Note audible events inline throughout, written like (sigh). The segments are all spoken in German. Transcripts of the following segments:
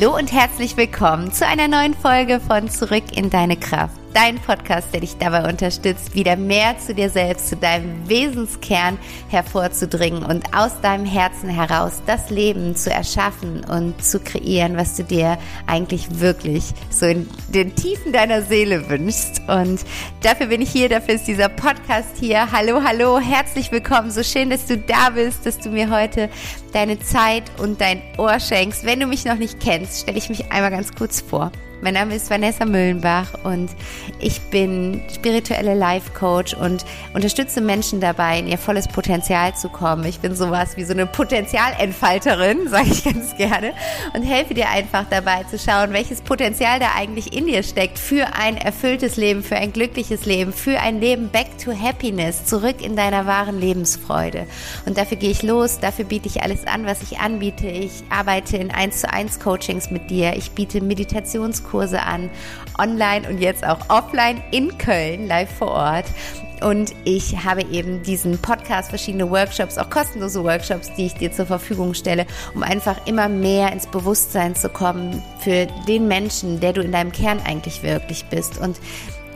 Hallo und herzlich willkommen zu einer neuen Folge von Zurück in deine Kraft dein Podcast, der dich dabei unterstützt, wieder mehr zu dir selbst, zu deinem Wesenskern hervorzudringen und aus deinem Herzen heraus das Leben zu erschaffen und zu kreieren, was du dir eigentlich wirklich so in den Tiefen deiner Seele wünschst. Und dafür bin ich hier, dafür ist dieser Podcast hier. Hallo, hallo, herzlich willkommen. So schön, dass du da bist, dass du mir heute deine Zeit und dein Ohr schenkst. Wenn du mich noch nicht kennst, stelle ich mich einmal ganz kurz vor. Mein Name ist Vanessa Müllenbach und ich bin spirituelle Life Coach und unterstütze Menschen dabei, in ihr volles Potenzial zu kommen. Ich bin sowas wie so eine Potenzialentfalterin, (laughs) sage ich ganz gerne, und helfe dir einfach dabei zu schauen, welches Potenzial da eigentlich in dir steckt für ein erfülltes Leben, für ein glückliches Leben, für ein Leben back to happiness, zurück in deiner wahren Lebensfreude. Und dafür gehe ich los, dafür biete ich alles an, was ich anbiete. Ich arbeite in 1 zu 1 Coachings mit dir. Ich biete Meditationskurse Kurse an, online und jetzt auch offline in Köln, live vor Ort. Und ich habe eben diesen Podcast, verschiedene Workshops, auch kostenlose Workshops, die ich dir zur Verfügung stelle, um einfach immer mehr ins Bewusstsein zu kommen für den Menschen, der du in deinem Kern eigentlich wirklich bist. Und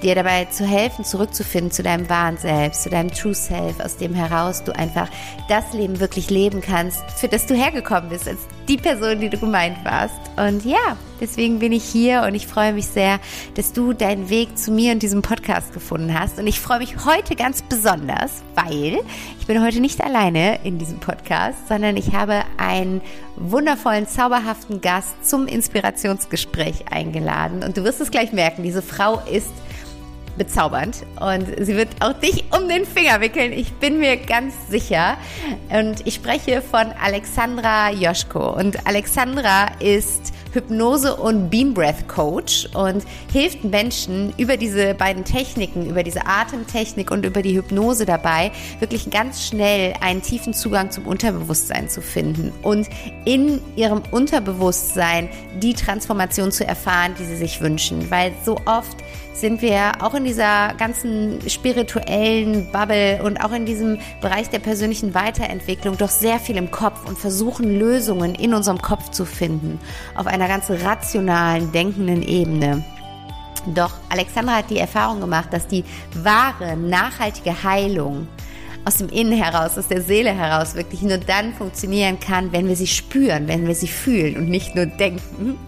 dir dabei zu helfen, zurückzufinden zu deinem wahren Selbst, zu deinem True Self, aus dem heraus du einfach das Leben wirklich leben kannst, für das du hergekommen bist, als die Person, die du gemeint warst. Und ja, deswegen bin ich hier und ich freue mich sehr, dass du deinen Weg zu mir und diesem Podcast gefunden hast. Und ich freue mich heute ganz besonders, weil ich bin heute nicht alleine in diesem Podcast, sondern ich habe einen wundervollen, zauberhaften Gast zum Inspirationsgespräch eingeladen. Und du wirst es gleich merken, diese Frau ist bezaubernd und sie wird auch dich um den Finger wickeln. Ich bin mir ganz sicher. Und ich spreche von Alexandra Joschko. Und Alexandra ist Hypnose- und Beam Breath Coach und hilft Menschen über diese beiden Techniken, über diese Atemtechnik und über die Hypnose dabei, wirklich ganz schnell einen tiefen Zugang zum Unterbewusstsein zu finden und in ihrem Unterbewusstsein die Transformation zu erfahren, die sie sich wünschen. Weil so oft sind wir auch in dieser ganzen spirituellen Bubble und auch in diesem Bereich der persönlichen Weiterentwicklung doch sehr viel im Kopf und versuchen Lösungen in unserem Kopf zu finden, auf einer ganz rationalen, denkenden Ebene. Doch Alexandra hat die Erfahrung gemacht, dass die wahre, nachhaltige Heilung aus dem Innen heraus, aus der Seele heraus wirklich nur dann funktionieren kann, wenn wir sie spüren, wenn wir sie fühlen und nicht nur denken.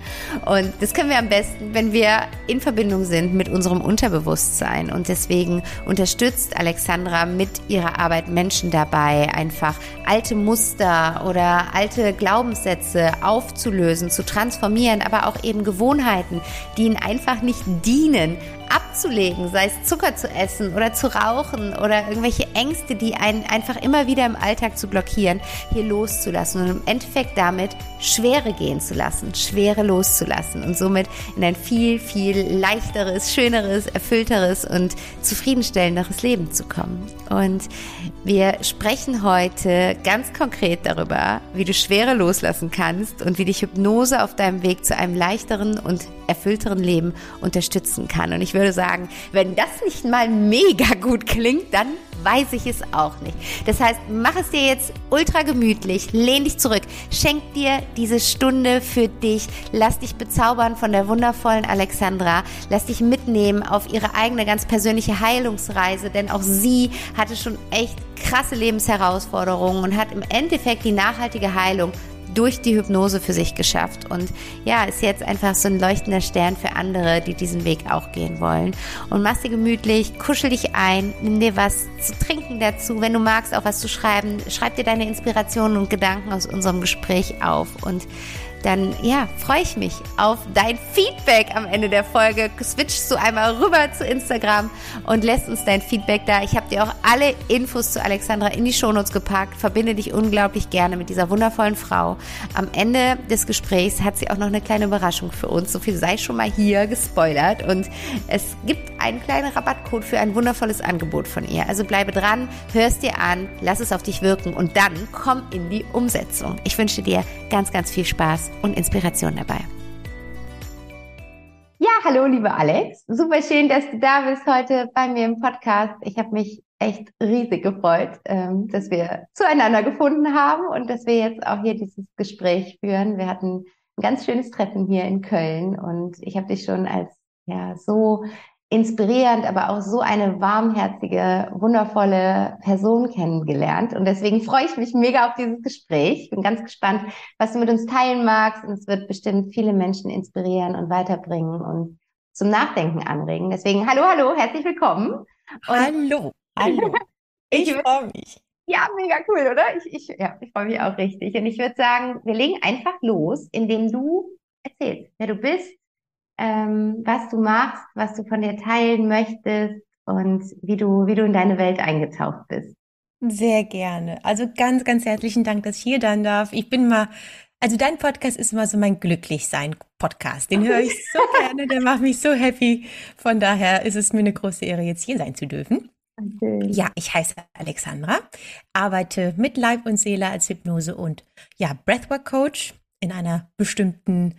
Und das können wir am besten, wenn wir in Verbindung sind mit unserem Unterbewusstsein. Und deswegen unterstützt Alexandra mit ihrer Arbeit Menschen dabei, einfach alte Muster oder alte Glaubenssätze aufzulösen, zu transformieren, aber auch eben Gewohnheiten, die ihnen einfach nicht dienen, abzulegen, sei es Zucker zu essen oder zu rauchen oder irgendwelche Ängste, die einen einfach immer wieder im Alltag zu blockieren, hier loszulassen und im Endeffekt damit Schwere gehen zu lassen, Schwere loszulassen und somit in ein viel, viel leichteres, schöneres, erfüllteres und zufriedenstellenderes Leben zu kommen. Und wir sprechen heute ganz konkret darüber, wie du Schwere loslassen kannst und wie dich Hypnose auf deinem Weg zu einem leichteren und erfüllteren Leben unterstützen kann. Und ich würde sagen, wenn das nicht mal mega gut klingt, dann weiß ich es auch nicht. Das heißt, mach es dir jetzt ultra gemütlich, lehn dich zurück, schenk dir diese Stunde für dich, lass dich bezaubern von der wundervollen Alexandra, lass dich mitnehmen auf ihre eigene ganz persönliche Heilungsreise, denn auch sie hatte schon echt krasse Lebensherausforderungen und hat im Endeffekt die nachhaltige Heilung durch die Hypnose für sich geschafft und ja, ist jetzt einfach so ein leuchtender Stern für andere, die diesen Weg auch gehen wollen. Und mach dir gemütlich, kuschel dich ein, nimm dir was zu trinken dazu. Wenn du magst, auch was zu schreiben, schreib dir deine Inspirationen und Gedanken aus unserem Gespräch auf und dann ja, freue ich mich auf dein Feedback am Ende der Folge. Switchst du einmal rüber zu Instagram und lässt uns dein Feedback da. Ich habe dir auch alle Infos zu Alexandra in die Shownotes gepackt. Verbinde dich unglaublich gerne mit dieser wundervollen Frau. Am Ende des Gesprächs hat sie auch noch eine kleine Überraschung für uns. So viel sei schon mal hier gespoilert. Und es gibt einen kleinen Rabattcode für ein wundervolles Angebot von ihr. Also bleibe dran, hörst dir an, lass es auf dich wirken und dann komm in die Umsetzung. Ich wünsche dir ganz, ganz viel Spaß und Inspiration dabei. Ja, hallo, liebe Alex. Super schön, dass du da bist heute bei mir im Podcast. Ich habe mich echt riesig gefreut, ähm, dass wir zueinander gefunden haben und dass wir jetzt auch hier dieses Gespräch führen. Wir hatten ein ganz schönes Treffen hier in Köln und ich habe dich schon als ja so inspirierend, aber auch so eine warmherzige, wundervolle Person kennengelernt. Und deswegen freue ich mich mega auf dieses Gespräch. Ich bin ganz gespannt, was du mit uns teilen magst. Und es wird bestimmt viele Menschen inspirieren und weiterbringen und zum Nachdenken anregen. Deswegen, hallo, hallo, herzlich willkommen. Und hallo, hallo. (laughs) Ich, ich freue mich. Ja, mega cool, oder? Ich, ich, ja, ich freue mich auch richtig. Und ich würde sagen, wir legen einfach los, indem du erzählst, wer du bist, ähm, was du machst, was du von dir teilen möchtest und wie du, wie du in deine Welt eingetaucht bist. Sehr gerne. Also ganz, ganz herzlichen Dank, dass ich hier dann darf. Ich bin mal, also dein Podcast ist immer so mein Glücklichsein-Podcast. Den höre ich so (laughs) gerne, der macht mich so happy. Von daher ist es mir eine große Ehre, jetzt hier sein zu dürfen. Okay. Ja, ich heiße Alexandra, arbeite mit Leib und Seele als Hypnose und ja, Breathwork Coach in einer bestimmten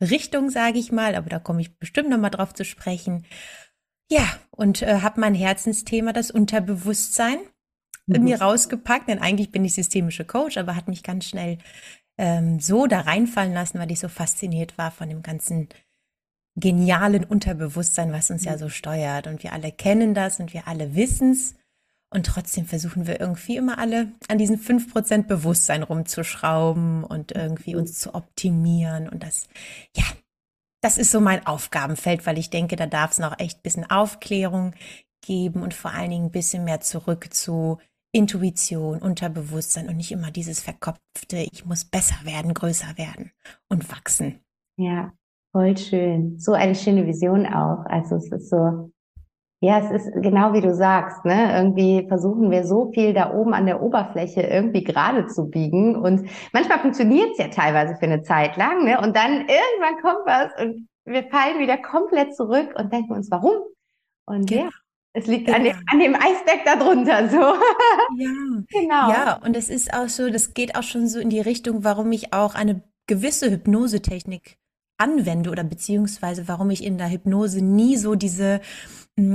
Richtung, sage ich mal, aber da komme ich bestimmt nochmal drauf zu sprechen. Ja, und äh, habe mein Herzensthema, das Unterbewusstsein, mhm. mir rausgepackt, denn eigentlich bin ich systemische Coach, aber hat mich ganz schnell ähm, so da reinfallen lassen, weil ich so fasziniert war von dem ganzen genialen Unterbewusstsein, was uns ja mhm. so steuert. Und wir alle kennen das und wir alle wissen es. Und trotzdem versuchen wir irgendwie immer alle an diesen 5% Bewusstsein rumzuschrauben und irgendwie uns zu optimieren. Und das, ja, das ist so mein Aufgabenfeld, weil ich denke, da darf es noch echt ein bisschen Aufklärung geben und vor allen Dingen ein bisschen mehr zurück zu Intuition, Unterbewusstsein und nicht immer dieses verkopfte, ich muss besser werden, größer werden und wachsen. Ja, voll schön. So eine schöne Vision auch. Also es ist so, ja, es ist genau wie du sagst, ne? Irgendwie versuchen wir so viel da oben an der Oberfläche irgendwie gerade zu biegen. Und manchmal funktioniert es ja teilweise für eine Zeit lang, ne? Und dann irgendwann kommt was und wir fallen wieder komplett zurück und denken uns, warum? Und genau. ja, es liegt genau. an, dem, an dem Eisberg darunter, so. Ja, (laughs) genau. Ja, und es ist auch so, das geht auch schon so in die Richtung, warum ich auch eine gewisse Hypnosetechnik anwende oder beziehungsweise warum ich in der Hypnose nie so diese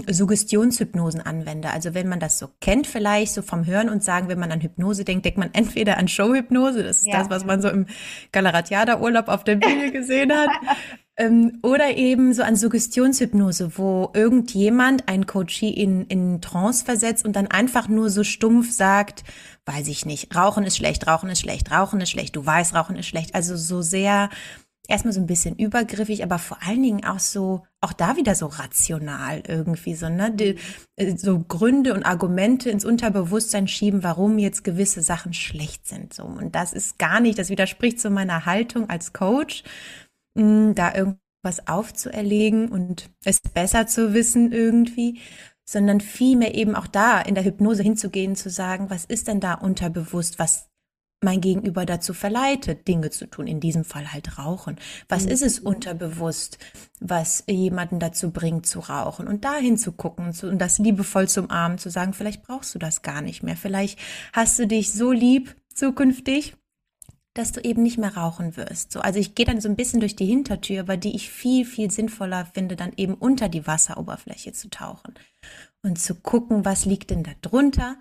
Suggestionshypnosen anwende. Also wenn man das so kennt vielleicht, so vom Hören und Sagen, wenn man an Hypnose denkt, denkt man entweder an Showhypnose, das ist ja. das, was man so im Galaratiada-Urlaub auf der Bühne gesehen hat, (laughs) ähm, oder eben so an Suggestionshypnose, wo irgendjemand, ein Coachie in, in Trance versetzt und dann einfach nur so stumpf sagt, weiß ich nicht, Rauchen ist schlecht, Rauchen ist schlecht, Rauchen ist schlecht, du weißt, Rauchen ist schlecht. Also so sehr erstmal so ein bisschen übergriffig, aber vor allen Dingen auch so, auch da wieder so rational irgendwie, so, ne? Die, äh, so Gründe und Argumente ins Unterbewusstsein schieben, warum jetzt gewisse Sachen schlecht sind. So. Und das ist gar nicht, das widerspricht so meiner Haltung als Coach, mh, hm, da irgendwas aufzuerlegen und es besser zu wissen irgendwie, sondern vielmehr eben auch da in der Hypnose hinzugehen, zu sagen, was ist denn da unterbewusst, was mein Gegenüber dazu verleitet, Dinge zu tun, in diesem Fall halt rauchen. Was mhm. ist es unterbewusst, was jemanden dazu bringt zu rauchen und dahin zu gucken zu, und das liebevoll zum Armen zu sagen, vielleicht brauchst du das gar nicht mehr, vielleicht hast du dich so lieb zukünftig, dass du eben nicht mehr rauchen wirst. So, also ich gehe dann so ein bisschen durch die Hintertür, aber die ich viel, viel sinnvoller finde, dann eben unter die Wasseroberfläche zu tauchen und zu gucken, was liegt denn da drunter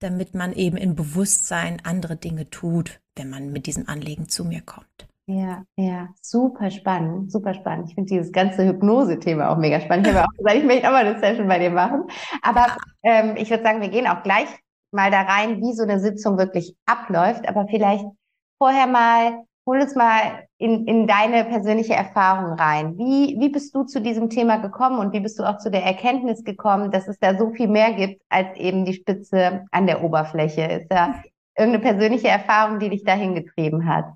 damit man eben in Bewusstsein andere Dinge tut, wenn man mit diesem Anliegen zu mir kommt. Ja, ja, super spannend, super spannend. Ich finde dieses ganze Hypnose-Thema auch mega spannend. Ich habe auch gesagt, ich möchte auch mal eine Session bei dir machen. Aber ähm, ich würde sagen, wir gehen auch gleich mal da rein, wie so eine Sitzung wirklich abläuft. Aber vielleicht vorher mal hol uns mal in, in deine persönliche Erfahrung rein. Wie, wie bist du zu diesem Thema gekommen und wie bist du auch zu der Erkenntnis gekommen, dass es da so viel mehr gibt als eben die Spitze an der Oberfläche? Ist da irgendeine persönliche Erfahrung, die dich dahin getrieben hat?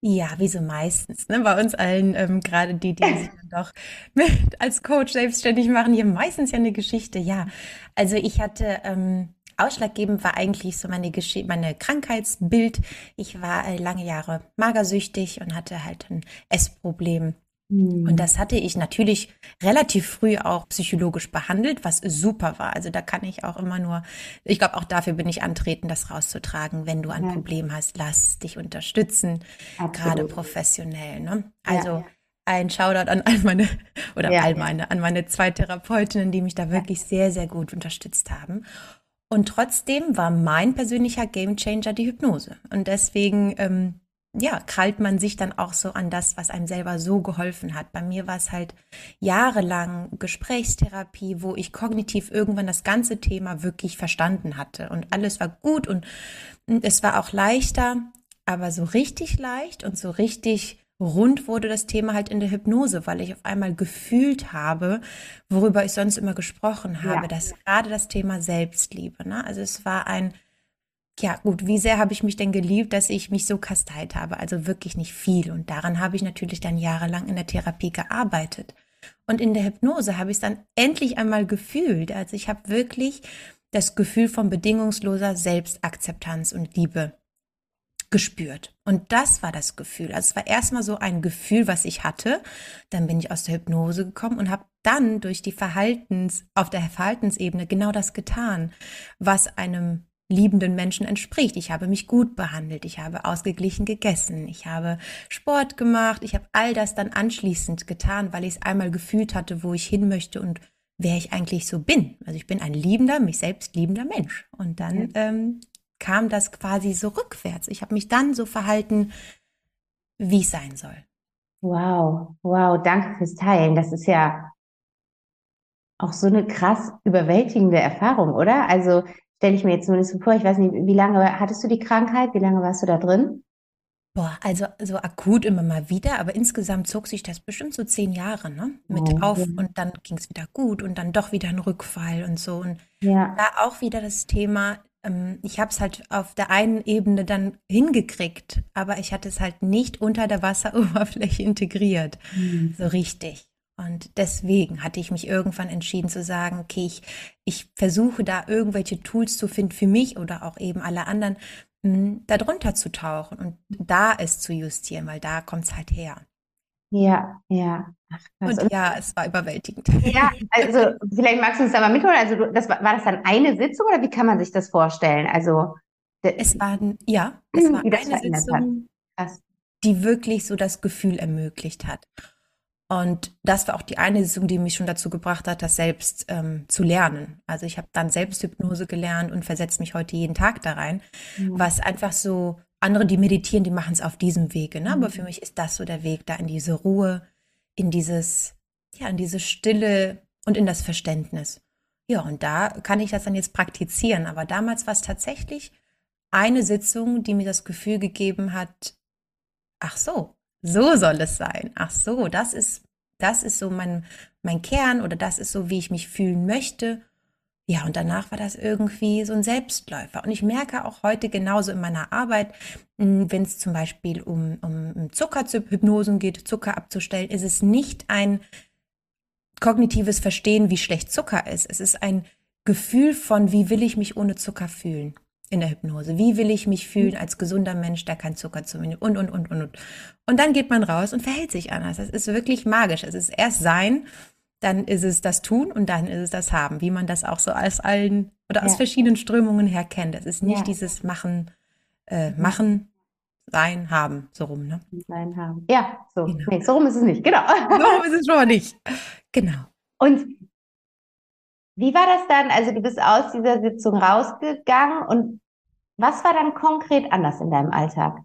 Ja, wie so meistens. Ne? Bei uns allen, ähm, gerade die, die sich dann doch mit, als Coach selbstständig machen, hier meistens ja eine Geschichte. Ja, also ich hatte ähm, Ausschlaggebend war eigentlich so meine, Gesch meine Krankheitsbild. Ich war äh, lange Jahre magersüchtig und hatte halt ein Essproblem. Mhm. Und das hatte ich natürlich relativ früh auch psychologisch behandelt, was super war. Also da kann ich auch immer nur, ich glaube, auch dafür bin ich antreten, das rauszutragen. Wenn du ein ja. Problem hast, lass dich unterstützen, Absolut. gerade professionell. Ne? Also ja, ja. ein Shoutout an all meine oder all meine, an meine zwei Therapeutinnen, die mich da wirklich sehr, sehr gut unterstützt haben. Und trotzdem war mein persönlicher Gamechanger die Hypnose. Und deswegen ähm, ja, krallt man sich dann auch so an das, was einem selber so geholfen hat. Bei mir war es halt jahrelang Gesprächstherapie, wo ich kognitiv irgendwann das ganze Thema wirklich verstanden hatte und alles war gut und es war auch leichter, aber so richtig leicht und so richtig rund wurde das Thema halt in der Hypnose, weil ich auf einmal gefühlt habe, worüber ich sonst immer gesprochen habe, ja. dass gerade das Thema Selbstliebe, ne? Also es war ein ja, gut, wie sehr habe ich mich denn geliebt, dass ich mich so kasteit habe? Also wirklich nicht viel. Und daran habe ich natürlich dann jahrelang in der Therapie gearbeitet. Und in der Hypnose habe ich es dann endlich einmal gefühlt. Also ich habe wirklich das Gefühl von bedingungsloser Selbstakzeptanz und Liebe gespürt. Und das war das Gefühl. Also es war erstmal so ein Gefühl, was ich hatte. Dann bin ich aus der Hypnose gekommen und habe dann durch die Verhaltens, auf der Verhaltensebene genau das getan, was einem liebenden Menschen entspricht. Ich habe mich gut behandelt, ich habe ausgeglichen gegessen, ich habe Sport gemacht, ich habe all das dann anschließend getan, weil ich es einmal gefühlt hatte, wo ich hin möchte und wer ich eigentlich so bin. Also ich bin ein liebender, mich selbst liebender Mensch. Und dann ähm, kam das quasi so rückwärts. Ich habe mich dann so verhalten, wie es sein soll. Wow, wow, danke fürs Teilen. Das ist ja auch so eine krass überwältigende Erfahrung, oder? Also stelle ich mir jetzt nur nicht so vor. Ich weiß nicht, wie lange hattest du die Krankheit? Wie lange warst du da drin? Boah, also so akut immer mal wieder, aber insgesamt zog sich das bestimmt so zehn Jahre, ne? Mit oh, auf ja. und dann ging es wieder gut und dann doch wieder ein Rückfall und so. Und ja. da auch wieder das Thema, ich habe es halt auf der einen Ebene dann hingekriegt, aber ich hatte es halt nicht unter der Wasseroberfläche (laughs) integriert. Mhm. So richtig. Und deswegen hatte ich mich irgendwann entschieden zu sagen, okay, ich, ich versuche da irgendwelche Tools zu finden für mich oder auch eben alle anderen, mh, hm, da drunter zu tauchen und da es zu justieren, weil da kommt es halt her. Ja, ja. Ach, und ja, es war überwältigend. Ja, also vielleicht magst du uns da mal mitholen. Also das war, war das dann eine Sitzung oder wie kann man sich das vorstellen? Also es war ja, (clears throat) es war eine Sitzung, die wirklich so das Gefühl ermöglicht hat. Und das war auch die eine Sitzung, die mich schon dazu gebracht hat, das selbst ähm, zu lernen. Also ich habe dann Selbsthypnose gelernt und versetze mich heute jeden Tag da rein, mhm. was einfach so, andere, die meditieren, die machen es auf diesem Wege. Ne? Mhm. Aber für mich ist das so der Weg, da in diese Ruhe, in dieses, ja, in diese Stille und in das Verständnis. Ja, und da kann ich das dann jetzt praktizieren. Aber damals war es tatsächlich eine Sitzung, die mir das Gefühl gegeben hat, ach so, so soll es sein. Ach so, das ist, das ist so mein, mein Kern oder das ist so, wie ich mich fühlen möchte. Ja, und danach war das irgendwie so ein Selbstläufer. Und ich merke auch heute genauso in meiner Arbeit, hm, wenn es zum Beispiel um, um Zuckerhypnosen geht, Zucker abzustellen, ist es nicht ein kognitives Verstehen, wie schlecht Zucker ist. Es ist ein Gefühl von, wie will ich mich ohne Zucker fühlen in der Hypnose. Wie will ich mich fühlen mhm. als gesunder Mensch, der kein Zucker zu mir nimmt und, und, und, und, und. Und dann geht man raus und verhält sich anders. Das ist wirklich magisch. Es ist erst Sein, dann ist es das Tun und dann ist es das Haben, wie man das auch so aus allen oder aus ja. verschiedenen Strömungen her kennt. Es ist nicht ja. dieses Machen, äh. Machen, Sein, Haben, so rum, ne? Sein, Haben. Ja, so. Genau. Nee, so rum ist es nicht, genau. So rum ist es schon mal nicht. Genau. Und wie war das dann? Also du bist aus dieser Sitzung rausgegangen und was war dann konkret anders in deinem Alltag?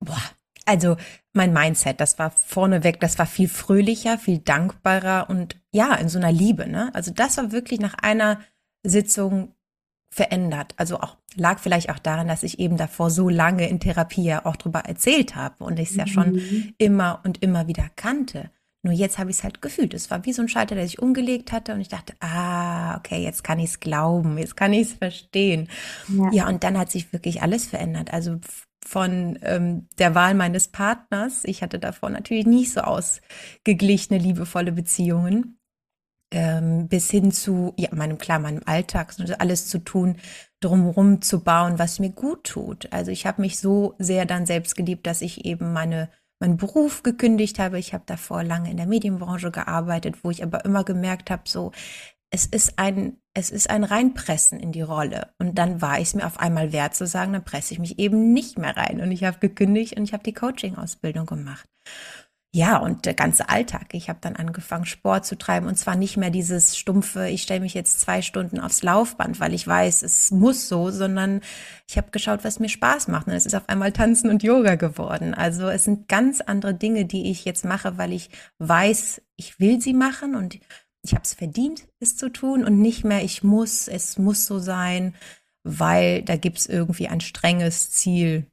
Boah, also mein Mindset, das war vorneweg, das war viel fröhlicher, viel dankbarer und ja, in so einer Liebe, ne? Also das war wirklich nach einer Sitzung verändert. Also auch lag vielleicht auch daran, dass ich eben davor so lange in Therapie ja auch drüber erzählt habe und ich es ja schon mhm. immer und immer wieder kannte. Nur jetzt habe ich es halt gefühlt. Es war wie so ein Schalter, der sich umgelegt hatte und ich dachte, ah, okay, jetzt kann ich es glauben, jetzt kann ich es verstehen. Ja. ja. und dann hat sich wirklich alles verändert. Also von ähm, der Wahl meines Partners, ich hatte davor natürlich nicht so ausgeglichene, liebevolle Beziehungen, ähm, bis hin zu, ja, meinem, klar, meinem Alltag, alles zu tun, drumherum zu bauen, was mir gut tut. Also ich habe mich so sehr dann selbst geliebt, dass ich eben meine meinen Beruf gekündigt habe. Ich habe davor lange in der Medienbranche gearbeitet, wo ich aber immer gemerkt habe, so, es ist ein, es ist ein Reinpressen in die Rolle. Und dann war ich es mir auf einmal wert zu sagen, dann presse ich mich eben nicht mehr rein. Und ich habe gekündigt und ich habe die Coaching-Ausbildung gemacht. ja, und der ganze Alltag. Ich habe dann angefangen, Sport zu treiben und zwar nicht mehr dieses stumpfe, ich stelle mich jetzt zwei Stunden aufs Laufband, weil ich weiß, es muss so, sondern ich habe geschaut, was mir Spaß macht. Und es ist auf einmal Tanzen und Yoga geworden. Also es sind ganz andere Dinge, die ich jetzt mache, weil ich weiß, ich will sie machen und ich habe es verdient, es zu tun und nicht mehr, ich muss, es muss so sein, weil da gibt es irgendwie ein strenges Ziel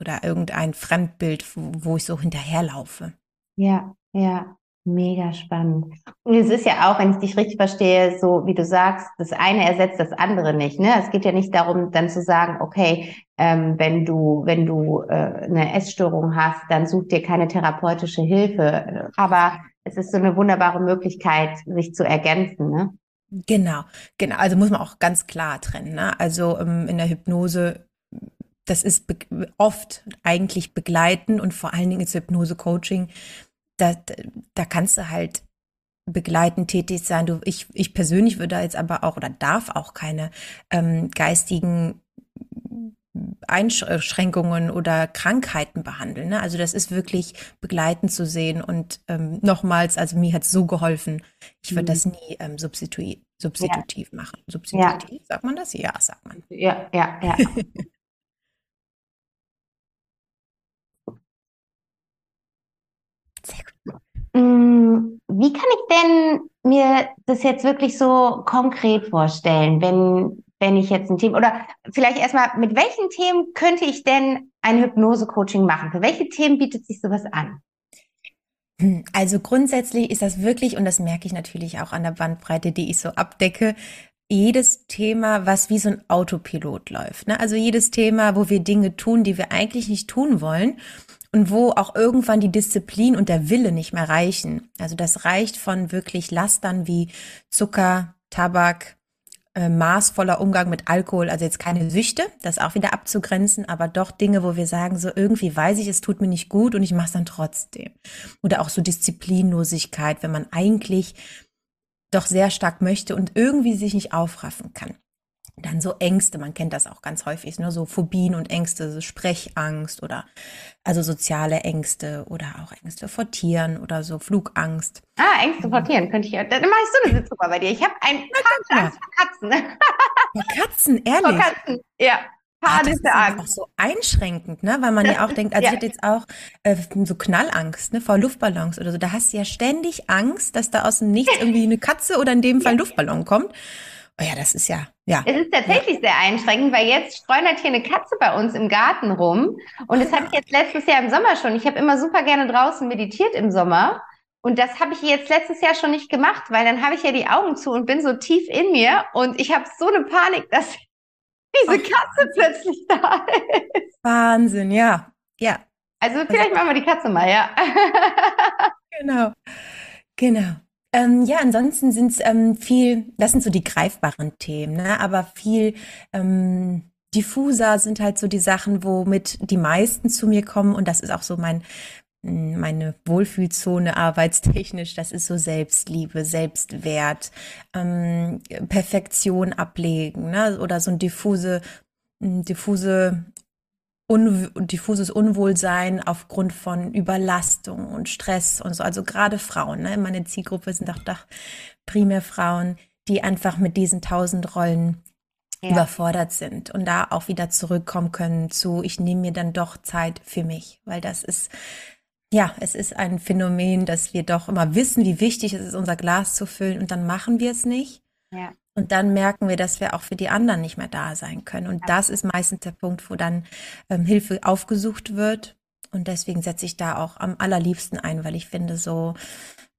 oder irgendein Fremdbild, wo, wo ich so hinterherlaufe. Ja, ja, mega spannend. Und es ist ja auch, wenn ich dich richtig verstehe, so wie du sagst, das eine ersetzt das andere nicht. Ne? Es geht ja nicht darum, dann zu sagen, okay, ähm, wenn du, wenn du äh, eine Essstörung hast, dann such dir keine therapeutische Hilfe. Aber es ist so eine wunderbare Möglichkeit, sich zu ergänzen. Ne? Genau, genau. Also muss man auch ganz klar trennen. Ne? Also ähm, in der Hypnose das ist oft eigentlich begleiten und vor allen Dingen ist Hypnose-Coaching, da, da kannst du halt begleitend tätig sein. Du, ich, ich persönlich würde jetzt aber auch oder darf auch keine ähm, geistigen Einschränkungen oder Krankheiten behandeln. Ne? Also das ist wirklich begleitend zu sehen. Und ähm, nochmals, also mir hat es so geholfen. Ich würde mhm. das nie ähm, substitu substitutiv ja. machen. Substitutiv, ja. sagt man das? Ja, sagt man. Ja, ja, ja. (laughs) Mm, wie kann ich denn mir das jetzt wirklich so konkret vorstellen, wenn, wenn ich jetzt ein Thema oder vielleicht erstmal, mit welchen Themen könnte ich denn ein Hypnose-Coaching machen? Für welche Themen bietet sich sowas an? Hm, also grundsätzlich ist das wirklich, und das merke ich natürlich auch an der Bandbreite, die ich so abdecke, jedes Thema, was wie so ein Autopilot läuft. Ne? Also jedes Thema, wo wir Dinge tun, die wir eigentlich nicht tun wollen und wo auch irgendwann die Disziplin und der Wille nicht mehr reichen. Also das reicht von wirklich Lastern wie Zucker, Tabak, äh, maßvoller Umgang mit Alkohol, also jetzt keine Süchte, das auch wieder abzugrenzen, aber doch Dinge, wo wir sagen, so irgendwie weiß ich, es tut mir nicht gut und ich mache es dann trotzdem. Oder auch so Disziplinlosigkeit, wenn man eigentlich doch sehr stark möchte und irgendwie sich nicht aufraffen kann. Dann so Ängste, man kennt das auch ganz häufig, ne? so Phobien und Ängste, so Sprechangst oder also soziale Ängste oder auch Ängste vor Tieren oder so Flugangst. Ah, Ängste vor Tieren könnte ich ja. Dann mache ich so eine Sitzung bei dir. Ich habe ein paar Angst vor Katzen. (laughs) Vor Katzen, ehrlich? Vor Katzen, ja. Ah, das ist auch so einschränkend, ne? Weil man ja auch denkt, also (laughs) ja. ich hatte jetzt auch äh, so Knallangst, ne, vor Luftballons oder so. Da hast du ja ständig Angst, dass da aus dem Nichts irgendwie eine Katze oder in dem Fall ein Luftballon kommt. Oh ja, das ist ja, ja. Es ist tatsächlich sehr einschränkend, weil jetzt streunert hier eine Katze bei uns im Garten rum. Und das hatte ich jetzt letztes Jahr im Sommer schon. Ich habe immer super gerne draußen meditiert im Sommer. Und das habe ich jetzt letztes Jahr schon nicht gemacht, weil dann habe ich ja die Augen zu und bin so tief in mir und ich habe so eine Panik, dass (laughs) diese Katze plötzlich da ist. Wahnsinn, ja. Ja. Also vielleicht machen wir die Katze mal, ja. (laughs) genau. Genau. Ähm, ja, ansonsten sind es ähm, viel, das sind so die greifbaren Themen, ne? aber viel ähm, diffuser sind halt so die Sachen, womit die meisten zu mir kommen und das ist auch so mein hm, meine Wohlfühlzone arbeitstechnisch, das ist so Selbstliebe, Selbstwert, ähm, Perfektion ablegen, ne? oder so ein diffuse, hm, diffuse un diffuses Unwohlsein aufgrund von Überlastung und Stress und so. Also gerade Frauen, ne? meine Zielgruppe sind auch doch primär Frauen, die einfach mit diesen tausend Rollen ja. überfordert sind und da auch wieder zurückkommen können zu, ich nehme mir dann doch Zeit für mich, weil das ist, ja, es ist ein Phänomen, dass wir doch immer wissen, wie wichtig es ist, unser Glas zu füllen und dann machen wir es nicht. Ja. Und dann merken wir, dass wir auch für die anderen nicht mehr da sein können. Und das ist meistens der Punkt, wo dann ähm, Hilfe aufgesucht wird. Und deswegen setze ich da auch am allerliebsten ein, weil ich finde so,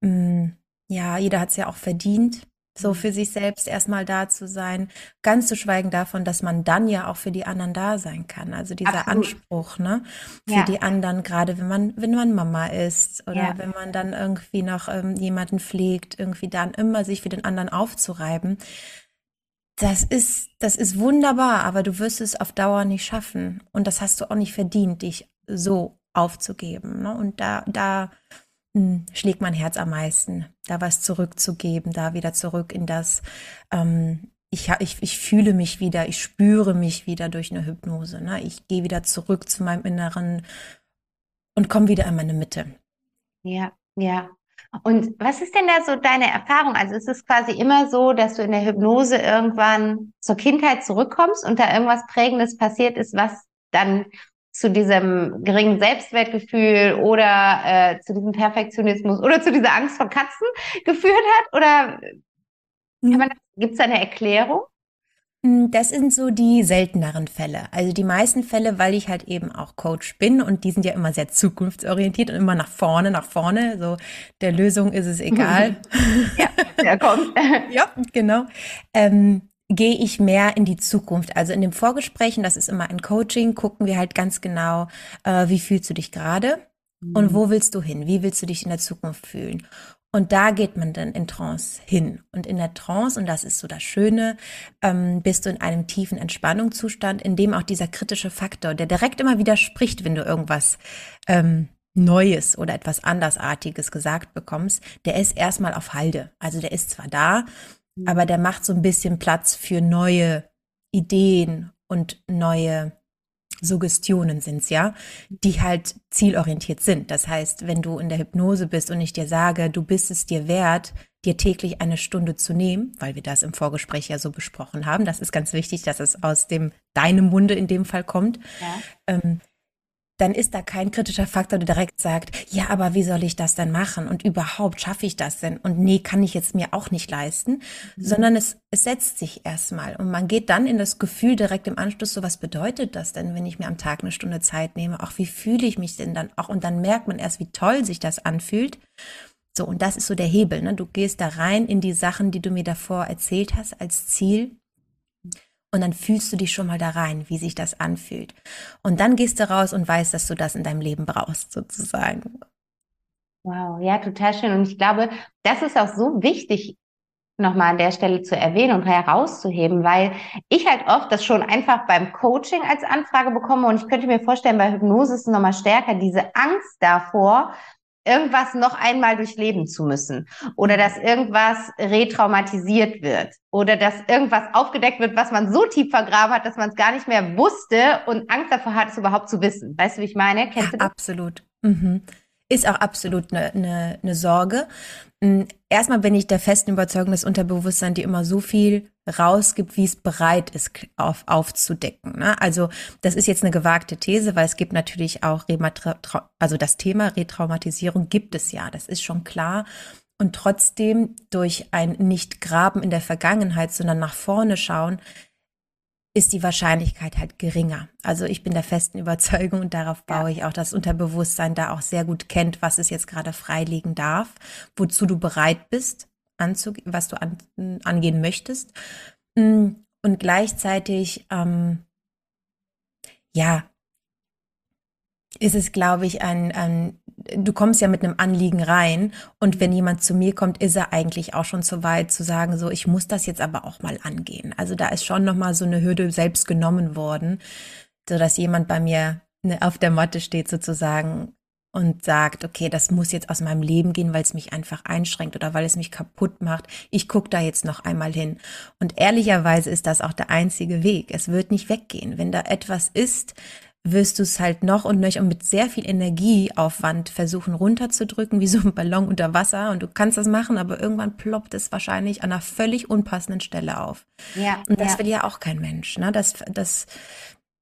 mh, mm, ja, jeder hat es ja auch verdient, so mhm. für sich selbst erstmal da zu sein. Ganz zu schweigen davon, dass man dann ja auch für die anderen da sein kann. Also dieser Absolut. Anspruch, ne? Für ja. die anderen, gerade wenn man, wenn man Mama ist oder ja. wenn man dann irgendwie noch ähm, jemanden pflegt, irgendwie dann immer sich für den anderen aufzureiben. Das ist, das ist wunderbar, aber du wirst es auf Dauer nicht schaffen. Und das hast du auch nicht verdient, dich so aufzugeben. Ne? Und da, da, schlägt mein Herz am meisten, da was zurückzugeben, da wieder zurück in das, ähm, ich, ich, ich fühle mich wieder, ich spüre mich wieder durch eine Hypnose. Ne? Ich gehe wieder zurück zu meinem Inneren und komme wieder in meine Mitte. ja, ja. Und was ist denn da so deine Erfahrung? Also ist es quasi immer so, dass du in der Hypnose irgendwann zur Kindheit zurückkommst und da irgendwas Prägendes passiert ist, was dann zu diesem geringen Selbstwertgefühl oder äh, zu diesem Perfektionismus oder zu dieser Angst vor Katzen geführt hat? Oder mhm. gibt es da eine Erklärung? Hm, das sind so die selteneren Fälle. Also die meisten Fälle, weil ich halt eben auch Coach bin und die sind ja immer sehr zukunftsorientiert und immer nach vorne, nach vorne. So der Lösung ist es egal. (laughs) ja, der kommt. (laughs) ja, genau. Ähm, gehe ich mehr in die Zukunft. Also in dem Vorgesprächen, das ist immer ein Coaching, gucken wir halt ganz genau, äh, wie fühlst du dich gerade mhm. und wo willst du hin? Wie willst du dich in der Zukunft fühlen? Und da geht man dann in Trance hin. Und in der Trance, und das ist so das Schöne, ähm, bist du in einem tiefen Entspannungszustand, in dem auch dieser kritische Faktor, der direkt immer widerspricht, wenn du irgendwas ähm, Neues oder etwas Andersartiges gesagt bekommst, der ist erstmal auf Halde. Also der ist zwar da. Aber der macht so ein bisschen Platz für neue Ideen und neue Suggestionen sind's ja, die halt zielorientiert sind. Das heißt, wenn du in der Hypnose bist und ich dir sage, du bist es dir wert, dir täglich eine Stunde zu nehmen, weil wir das im Vorgespräch ja so besprochen haben, das ist ganz wichtig, dass es aus dem deinem Munde in dem Fall kommt, ja. ähm, dann ist da kein kritischer Faktor, der direkt sagt, ja, aber wie soll ich das denn machen? Und überhaupt schaffe ich das denn? Und nee, kann ich jetzt mir auch nicht leisten, mhm. sondern es, es setzt sich erstmal und man geht dann in das Gefühl direkt im Anschluss, so was bedeutet das denn, wenn ich mir am Tag eine Stunde Zeit nehme? Auch wie fühle ich mich denn dann auch? Und dann merkt man erst, wie toll sich das anfühlt. So, und das ist so der Hebel. Ne? Du gehst da rein in die Sachen, die du mir davor erzählt hast, als Ziel und dann fühlst du dich schon mal da rein, wie sich das anfühlt. Und dann gehst du raus und weißt, dass du das in deinem Leben brauchst, sozusagen. Wow, ja, total schön. Und ich glaube, das ist auch so wichtig, nochmal an der Stelle zu erwähnen und herauszuheben, weil ich halt oft das schon einfach beim Coaching als Anfrage bekomme und ich könnte mir vorstellen, bei Hypnose ist es nochmal stärker, diese Angst davor, irgendwas noch einmal durchleben zu müssen oder dass irgendwas retraumatisiert wird oder dass irgendwas aufgedeckt wird, was man so tief vergraben hat, dass man es gar nicht mehr wusste und Angst davor hat, es überhaupt zu wissen. Weißt du, wie ich meine? Kennst du das? Absolut. Mhm. Ist auch absolut eine, eine, eine Sorge. Hm, erstmal bin ich der festen Überzeugung, dass Unterbewusstsein dir immer so viel rausgibt, wie es bereit ist, auf, aufzudecken. Ne? Also das ist jetzt eine gewagte These, weil es gibt natürlich auch, also das Thema Retraumatisierung gibt es ja, das ist schon klar. Und trotzdem durch ein Nicht-Graben in der Vergangenheit, sondern nach vorne schauen, ist die Wahrscheinlichkeit halt geringer. Also ich bin der festen Überzeugung und darauf baue ich auch, das Unterbewusstsein da auch sehr gut kennt, was es jetzt gerade freilegen darf, wozu du bereit bist, was du an, angehen möchtest. Mm, und gleichzeitig, ähm, ja, ist es, glaube ich, ein, ein, du kommst ja mit einem Anliegen rein und wenn jemand zu mir kommt, ist er eigentlich auch schon so weit zu sagen, so, ich muss das jetzt aber auch mal angehen. Also da ist schon nochmal so eine Hürde selbst genommen worden, so dass jemand bei mir ne, auf der Matte steht sozusagen und sagt, okay, das muss jetzt aus meinem Leben gehen, weil es mich einfach einschränkt oder weil es mich kaputt macht. Ich gucke da jetzt noch einmal hin. Und ehrlicherweise ist das auch der einzige Weg. Es wird nicht weggehen. Wenn da etwas ist, wirst du es halt noch und nöcher und mit sehr viel Energieaufwand versuchen runterzudrücken, wie so ein Ballon unter Wasser. Und du kannst das machen, aber irgendwann ploppt es wahrscheinlich an einer völlig unpassenden Stelle auf. Ja. Und das ja. will ja auch kein Mensch. Ne? Das, das,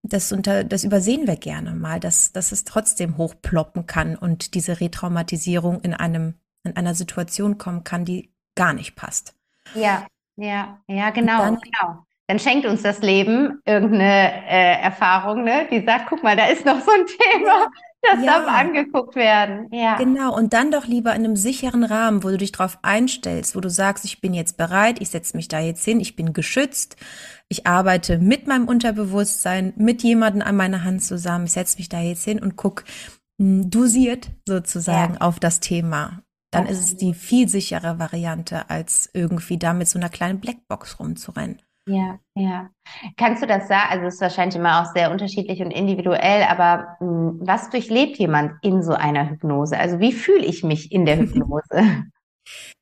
das, unter, das übersehen wir gerne mal, dass, dass es trotzdem hochploppen kann und diese Retraumatisierung in einem, in einer Situation kommen kann, die gar nicht passt. Ja, ja, ja, genau, dann, genau dann schenkt uns das Leben irgendeine äh, Erfahrung, ne? die sagt, guck mal, da ist noch so ein Thema. (laughs) Das ja. darf angeguckt werden. Ja. Genau. Und dann doch lieber in einem sicheren Rahmen, wo du dich drauf einstellst, wo du sagst, ich bin jetzt bereit, ich setze mich da jetzt hin, ich bin geschützt, ich arbeite mit meinem Unterbewusstsein, mit jemandem an meiner Hand zusammen, ich setze mich da jetzt hin und guck hm, dosiert sozusagen ja. auf das Thema. Dann ist es die viel sichere Variante, als irgendwie da mit so einer kleinen Blackbox rumzurennen. Ja, ja. Kannst du das sagen? Also es ist wahrscheinlich immer auch sehr unterschiedlich und individuell, aber mh, hm, was durchlebt jemand in so einer Hypnose? Also wie fühle ich mich in der (laughs) Hypnose?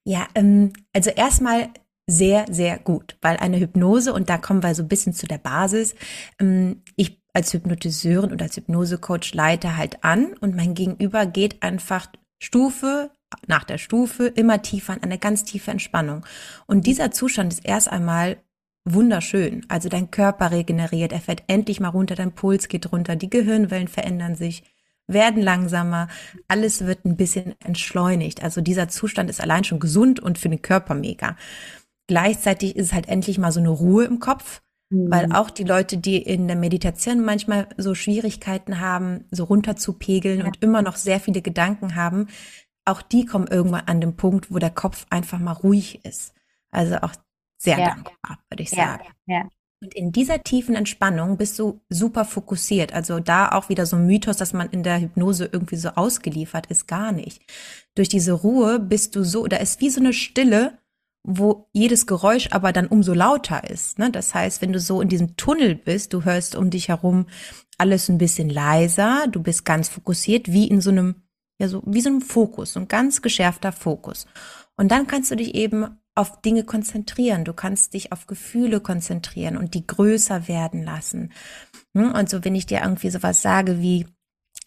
ja, ähm, also erstmal sehr, sehr gut, weil eine Hypnose, und da kommen wir so ein bisschen zu der Basis, ähm, ich als Hypnotiseurin oder als Hypnosecoach leite halt an und mein Gegenüber geht einfach Stufe nach der Stufe immer tiefer in eine ganz tiefe Entspannung. Und dieser Zustand ist erst einmal wunderschön. Also dein Körper regeneriert, er fährt endlich mal runter, dein Puls geht runter, die Gehirnwellen verändern sich, werden langsamer, alles wird ein bisschen entschleunigt. Also dieser Zustand ist allein schon gesund und für den Körper mega. Gleichzeitig ist es halt endlich mal so eine Ruhe im Kopf, mhm. weil auch die Leute, die in der Meditation manchmal so Schwierigkeiten haben, so runter zu pegeln ja. und immer noch sehr viele Gedanken haben, auch die kommen irgendwann an den Punkt, wo der Kopf einfach mal ruhig ist. Also auch sehr ja. dankbar, würde ich sagen. Ja. Und in dieser tiefen Entspannung bist du super fokussiert. Also da auch wieder so ein Mythos, dass man in der Hypnose irgendwie so ausgeliefert ist, gar nicht. Durch diese Ruhe bist du so, da ist wie so eine Stille, wo jedes Geräusch aber dann umso lauter ist. Ne? Das heißt, wenn du so in diesem Tunnel bist, du hörst um dich herum alles ein bisschen leiser, du bist ganz fokussiert, wie in so einem, ja, so wie so einem Fokus, so ein ganz geschärfter Fokus. Und dann kannst du dich eben auf Dinge konzentrieren. Du kannst dich auf Gefühle konzentrieren und die größer werden lassen. Hm? Und so, wenn ich dir irgendwie sowas sage wie,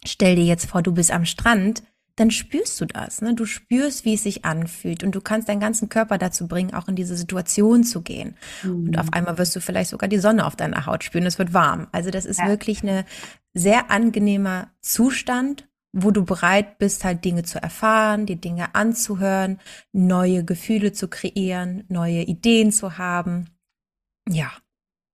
stell dir jetzt vor, du bist am Strand, dann spürst du das. Ne? Du spürst, wie es sich anfühlt und du kannst deinen ganzen Körper dazu bringen, auch in diese Situation zu gehen. Mhm. Und auf einmal wirst du vielleicht sogar die Sonne auf deiner Haut spüren. Es wird warm. Also das ist ja. wirklich eine sehr angenehmer Zustand wo du bereit bist, halt Dinge zu erfahren, die Dinge anzuhören, neue Gefühle zu kreieren, neue Ideen zu haben. Ja.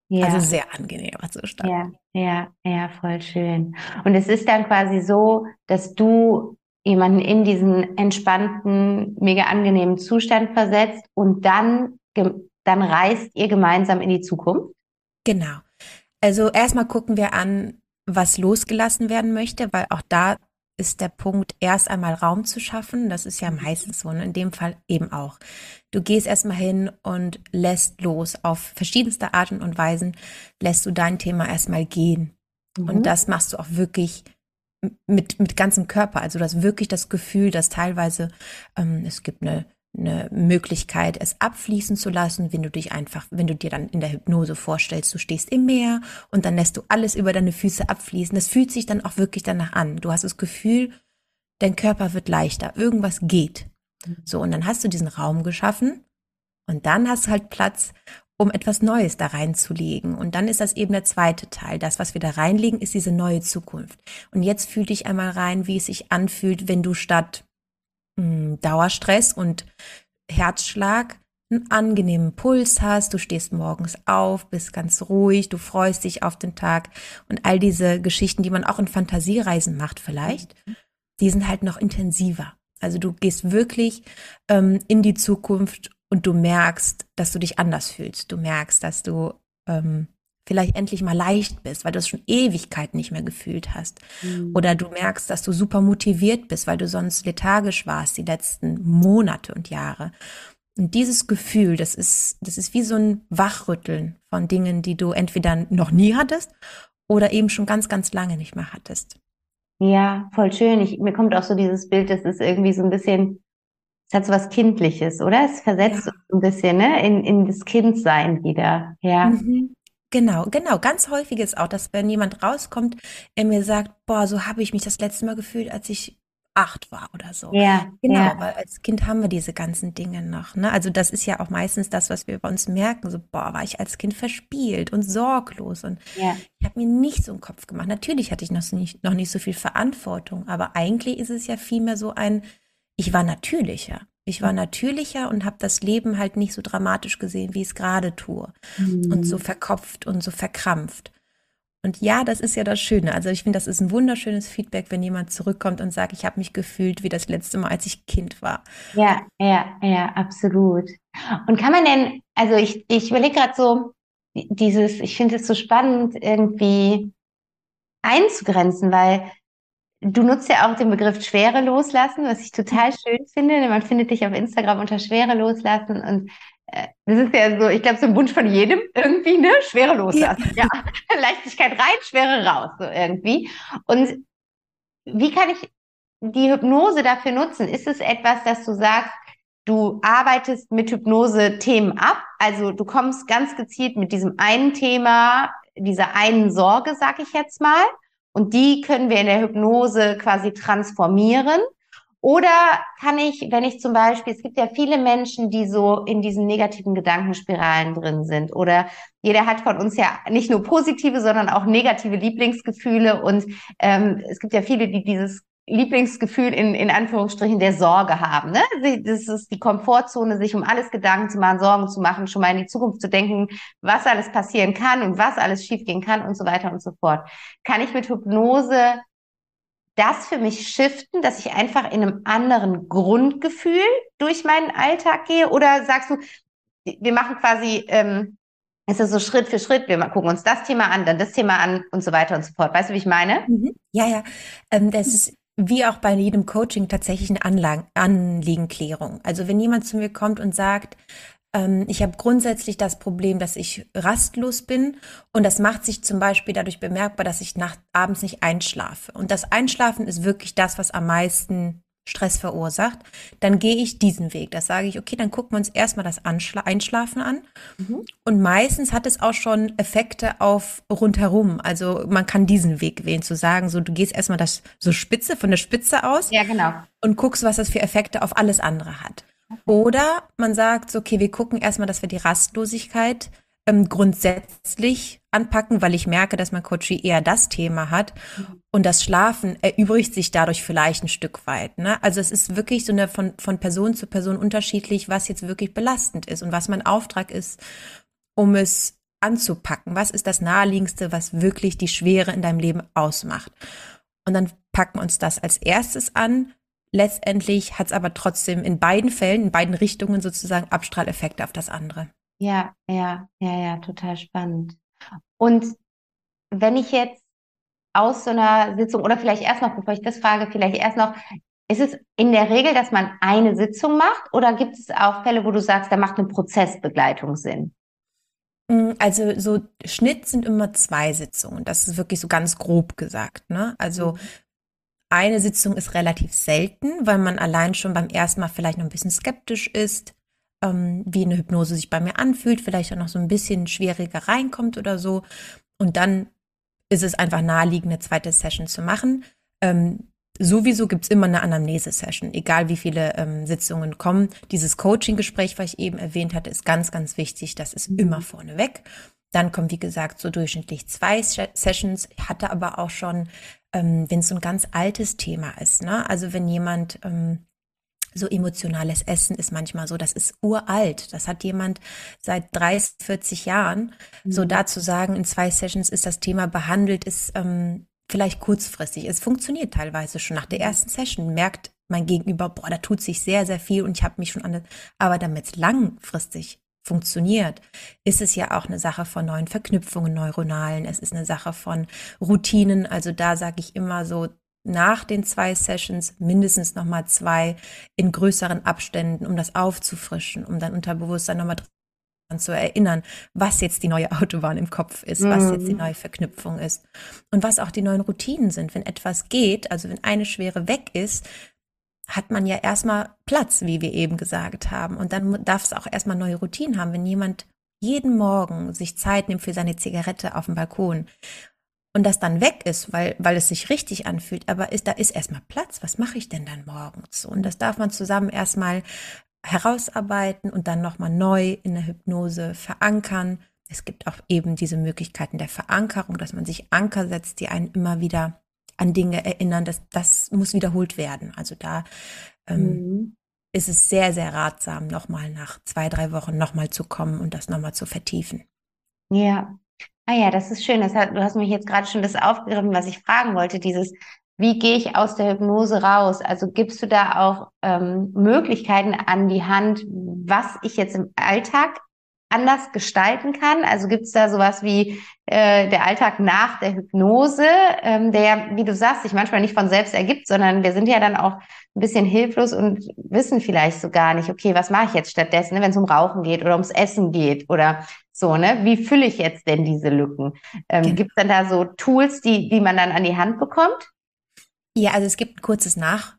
ja. Also sehr angenehmer Zustand. Ja, ja, ja, voll schön. Und es ist dann quasi so, dass du jemanden in diesen entspannten, mega angenehmen Zustand versetzt und dann, dann reist ihr gemeinsam in die Zukunft? Genau. Also erstmal gucken wir an, was losgelassen werden möchte, weil auch da ist der Punkt, erst einmal Raum zu schaffen. Das ist ja mhm. meistens so, und ne? in dem Fall eben auch. Du gehst erstmal hin und lässt los. Auf verschiedenste Arten und Weisen lässt du dein Thema erstmal gehen. Mhm. Und das machst du auch wirklich mit, mit ganzem Körper. Also du hast wirklich das Gefühl, dass teilweise ähm, es gibt eine eine Möglichkeit, es abfließen zu lassen, wenn du dich einfach, wenn du dir dann in der Hypnose vorstellst, du stehst im Meer und dann lässt du alles über deine Füße abfließen. Das fühlt sich dann auch wirklich danach an. Du hast das Gefühl, dein Körper wird leichter, irgendwas geht. So, und dann hast du diesen Raum geschaffen und dann hast du halt Platz, um etwas Neues da reinzulegen. Und dann ist das eben der zweite Teil. Das, was wir da reinlegen, ist diese neue Zukunft. Und jetzt fühl dich einmal rein, wie es sich anfühlt, wenn du statt Dauerstress und Herzschlag einen angenehmen Puls hast, du stehst morgens auf, bist ganz ruhig, du freust dich auf den Tag und all diese Geschichten, die man auch in Fantasiereisen macht vielleicht, die sind halt noch intensiver. Also du gehst wirklich ähm, in die Zukunft und du merkst, dass du dich anders fühlst. Du merkst, dass du ähm, vielleicht endlich mal leicht bist, weil du es schon Ewigkeit nicht mehr gefühlt hast. Mhm. Oder du merkst, dass du super motiviert bist, weil du sonst lethargisch warst die letzten Monate und Jahre. Und dieses Gefühl, das ist, das ist wie so ein Wachrütteln von Dingen, die du entweder noch nie hattest oder eben schon ganz, ganz lange nicht mehr hattest. Ja, voll schön. Ich, mir kommt auch so dieses Bild, das ist irgendwie so ein bisschen, es hat so was Kindliches, oder? Es versetzt ja. ein bisschen, ne, in, in das Kindsein wieder. Ja. Mhm. Genau, genau. Ganz häufig ist auch, dass wenn jemand rauskommt, er mir sagt, boah, so habe ich mich das letzte Mal gefühlt, als ich acht war oder so. Ja, genau, ja. weil als Kind haben wir diese ganzen Dinge noch. Ne? Also das ist ja auch meistens das, was wir bei uns merken. So, boah, war ich als Kind verspielt und sorglos und ja. ich habe mir nicht so einen Kopf gemacht. Natürlich hatte ich noch nicht, noch nicht so viel Verantwortung, aber eigentlich ist es ja vielmehr so ein, ich war natürlicher. Ich war natürlicher und habe das Leben halt nicht so dramatisch gesehen, wie ich es gerade tue. Mhm. Und so verkopft und so verkrampft. Und ja, das ist ja das Schöne. Also ich finde, das ist ein wunderschönes Feedback, wenn jemand zurückkommt und sagt, ich habe mich gefühlt wie das letzte Mal, als ich Kind war. Ja, ja, ja, absolut. Und kann man denn, also ich, ich überlege gerade so, dieses, ich finde es so spannend, irgendwie einzugrenzen, weil Du nutzt ja auch den Begriff Schwere loslassen, was ich total schön finde. Man findet dich auf Instagram unter Schwere loslassen und äh, das ist ja so, ich glaube, so ein Wunsch von jedem irgendwie, ne? Schwere loslassen. Ja. ja. (laughs) Leichtigkeit rein, Schwere raus, so irgendwie. Und wie kann ich die Hypnose dafür nutzen? Ist es etwas, dass du sagst, du arbeitest mit Hypnose Themen ab? Also du kommst ganz gezielt mit diesem einen Thema, dieser einen Sorge, sag ich jetzt mal und die können wir in der Hypnose quasi transformieren. Oder kann ich, wenn ich zum Beispiel, es gibt ja viele Menschen, die so in diesen negativen Gedankenspiralen drin sind. Oder jeder hat von uns ja nicht nur positive, sondern auch negative Lieblingsgefühle. Und ähm, es gibt ja viele, die dieses Lieblingsgefühl in, in Anführungsstrichen der Sorge haben. Ne? Das ist die Komfortzone, sich um alles Gedanken zu machen, Sorgen zu machen, schon mal in die Zukunft zu denken, was alles passieren kann und was alles schiefgehen kann und so weiter und so fort. Kann ich mit Hypnose das für mich shiften, dass ich einfach in einem anderen Grundgefühl durch meinen Alltag gehe? Oder sagst du, wir machen quasi, ähm, es ist so Schritt für Schritt, wir gucken uns das Thema an, dann das Thema an und so weiter und so fort. Weißt du, wie ich meine? Mhm. Ja, ja. Ähm, das ist wie auch bei jedem Coaching tatsächlich eine Anlagen, Anliegenklärung. Also wenn jemand zu mir kommt und sagt, ähm, ich habe grundsätzlich das Problem, dass ich rastlos bin und das macht sich zum Beispiel dadurch bemerkbar, dass ich nach, abends nicht einschlafe. Und das Einschlafen ist wirklich das, was am meisten Stress verursacht, dann gehe ich diesen Weg. Das sage ich, okay, dann gucken wir uns erstmal das Anschla Einschlafen an. Mhm. Und meistens hat es auch schon Effekte auf rundherum. Also man kann diesen Weg wählen, zu sagen, so du gehst erstmal das so Spitze von der Spitze aus. Ja, genau. Und guckst, was das für Effekte auf alles andere hat. Oder man sagt, so, okay, wir gucken erstmal, dass wir die Rastlosigkeit ähm, grundsätzlich anpacken, weil ich merke, dass mein Coach eher das Thema hat. Und das Schlafen erübrigt sich dadurch vielleicht ein Stück weit. Ne? Also es ist wirklich so eine von, von Person zu Person unterschiedlich, was jetzt wirklich belastend ist und was mein Auftrag ist, um es anzupacken. Was ist das Naheliegendste, was wirklich die Schwere in deinem Leben ausmacht? Und dann packen wir uns das als erstes an. Letztendlich hat es aber trotzdem in beiden Fällen, in beiden Richtungen sozusagen Abstrahleffekte auf das andere. Ja, ja, ja, ja, total spannend. Und wenn ich jetzt aus so einer Sitzung oder vielleicht erst noch, bevor ich das frage, vielleicht erst noch, ist es in der Regel, dass man eine Sitzung macht oder gibt es auch Fälle, wo du sagst, da macht eine Prozessbegleitung Sinn? Mm, also so Schnitt sind immer zwei Sitzungen. Das ist wirklich so ganz grob gesagt. Ne? Also mhm. eine Sitzung ist relativ selten, weil man allein schon beim ersten Mal vielleicht noch ein bisschen skeptisch ist ähm, wie eine Hypnose sich bei mir anfühlt, vielleicht auch noch so ein bisschen schwieriger reinkommt oder so. Und dann ist es einfach naheliegend, eine zweite Session zu machen. Ähm, sowieso gibt's immer eine Anamnese-Session, egal wie viele ähm, Sitzungen kommen. Dieses Coaching-Gespräch, was ich eben erwähnt hatte, ist ganz, ganz wichtig. Das ist mhm. immer vorneweg. Dann kommen, wie gesagt, so durchschnittlich zwei Sessions. Ich hatte aber auch schon, ähm, wenn es so ein ganz altes Thema ist, ne? Also wenn jemand ähm, so emotionales Essen ist manchmal so, das ist uralt. Das hat jemand seit 30, 40 Jahren. Mhm. So dazu sagen, in zwei Sessions ist das Thema behandelt, ist ähm, vielleicht kurzfristig. Es funktioniert teilweise schon nach der ersten Session, merkt mein Gegenüber, boah, da tut sich sehr, sehr viel und ich habe mich schon an, aber damit es langfristig funktioniert, ist es ja auch eine Sache von neuen Verknüpfungen neuronalen. Es ist eine Sache von Routinen. Also da sage ich immer so nach den zwei Sessions mindestens nochmal zwei in größeren Abständen, um das aufzufrischen, um dann Unterbewusstsein nochmal dran zu erinnern, was jetzt die neue (laughs) Autobahn im Kopf ist, mhm. was jetzt die mhm. neue Verknüpfung ist und was auch die neuen Routinen sind. Wenn etwas geht, also wenn eine Schwere weg ist, hat man ja erstmal Platz, wie wir eben gesagt haben. Und dann darf es auch erstmal neue Routinen haben. Wenn jemand jeden Morgen sich Zeit nimmt für seine Zigarette auf dem Balkon und das dann weg ist, weil, weil es sich richtig anfühlt, aber ist, da ist erstmal Platz. Was mache ich denn dann morgens? Und das darf man zusammen erstmal herausarbeiten und dann nochmal neu in der Hypnose verankern. Es gibt auch eben diese Möglichkeiten der Verankerung, dass man sich Anker setzt, die einen immer wieder an Dinge erinnern. Das, das muss wiederholt werden. Also da ähm, mhm. ist es sehr, sehr ratsam, nochmal nach zwei, drei Wochen nochmal zu kommen und das nochmal zu vertiefen. Ja, Ah ja, das ist schön. Das hat, du hast mich jetzt gerade schon das aufgegriffen, was ich fragen wollte, dieses, wie gehe ich aus der Hypnose raus? Also gibst du da auch ähm, Möglichkeiten an die Hand, was ich jetzt im Alltag anders gestalten kann? Also gibt es da sowas wie äh, der Alltag nach der Hypnose, ähm, der wie du sagst, sich manchmal nicht von selbst ergibt, sondern wir sind ja dann auch ein bisschen hilflos und wissen vielleicht so gar nicht, okay, was mache ich jetzt stattdessen, ne, wenn es um Rauchen geht oder ums Essen geht oder so, ne? Wie fülle ich jetzt denn diese Lücken? Ähm, genau. Gibt es dann da so Tools, die, die man dann an die Hand bekommt? Ja, also es gibt ein kurzes Nach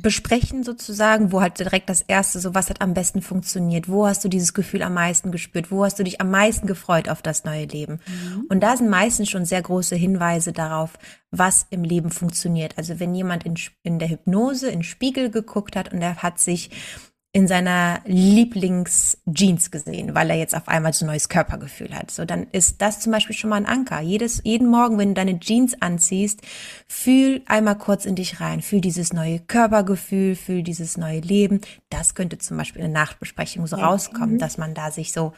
besprechen sozusagen, wo halt direkt das erste, so was hat am besten funktioniert, wo hast du dieses Gefühl am meisten gespürt, wo hast du dich am meisten gefreut auf das neue Leben. Mhm. Und da sind meistens schon sehr große Hinweise darauf, was im Leben funktioniert. Also wenn jemand in, in der Hypnose in Spiegel geguckt hat und er hat sich in seiner Lieblingsjeans gesehen, weil er jetzt auf einmal so ein neues Körpergefühl hat. So, dann ist das zum Beispiel schon mal ein Anker. Jedes, jeden Morgen, wenn du deine Jeans anziehst, fühl einmal kurz in dich rein, fühl dieses neue Körpergefühl, fühl dieses neue Leben. Das könnte zum Beispiel in der Nachtbesprechung so rauskommen, mhm. dass man da sich so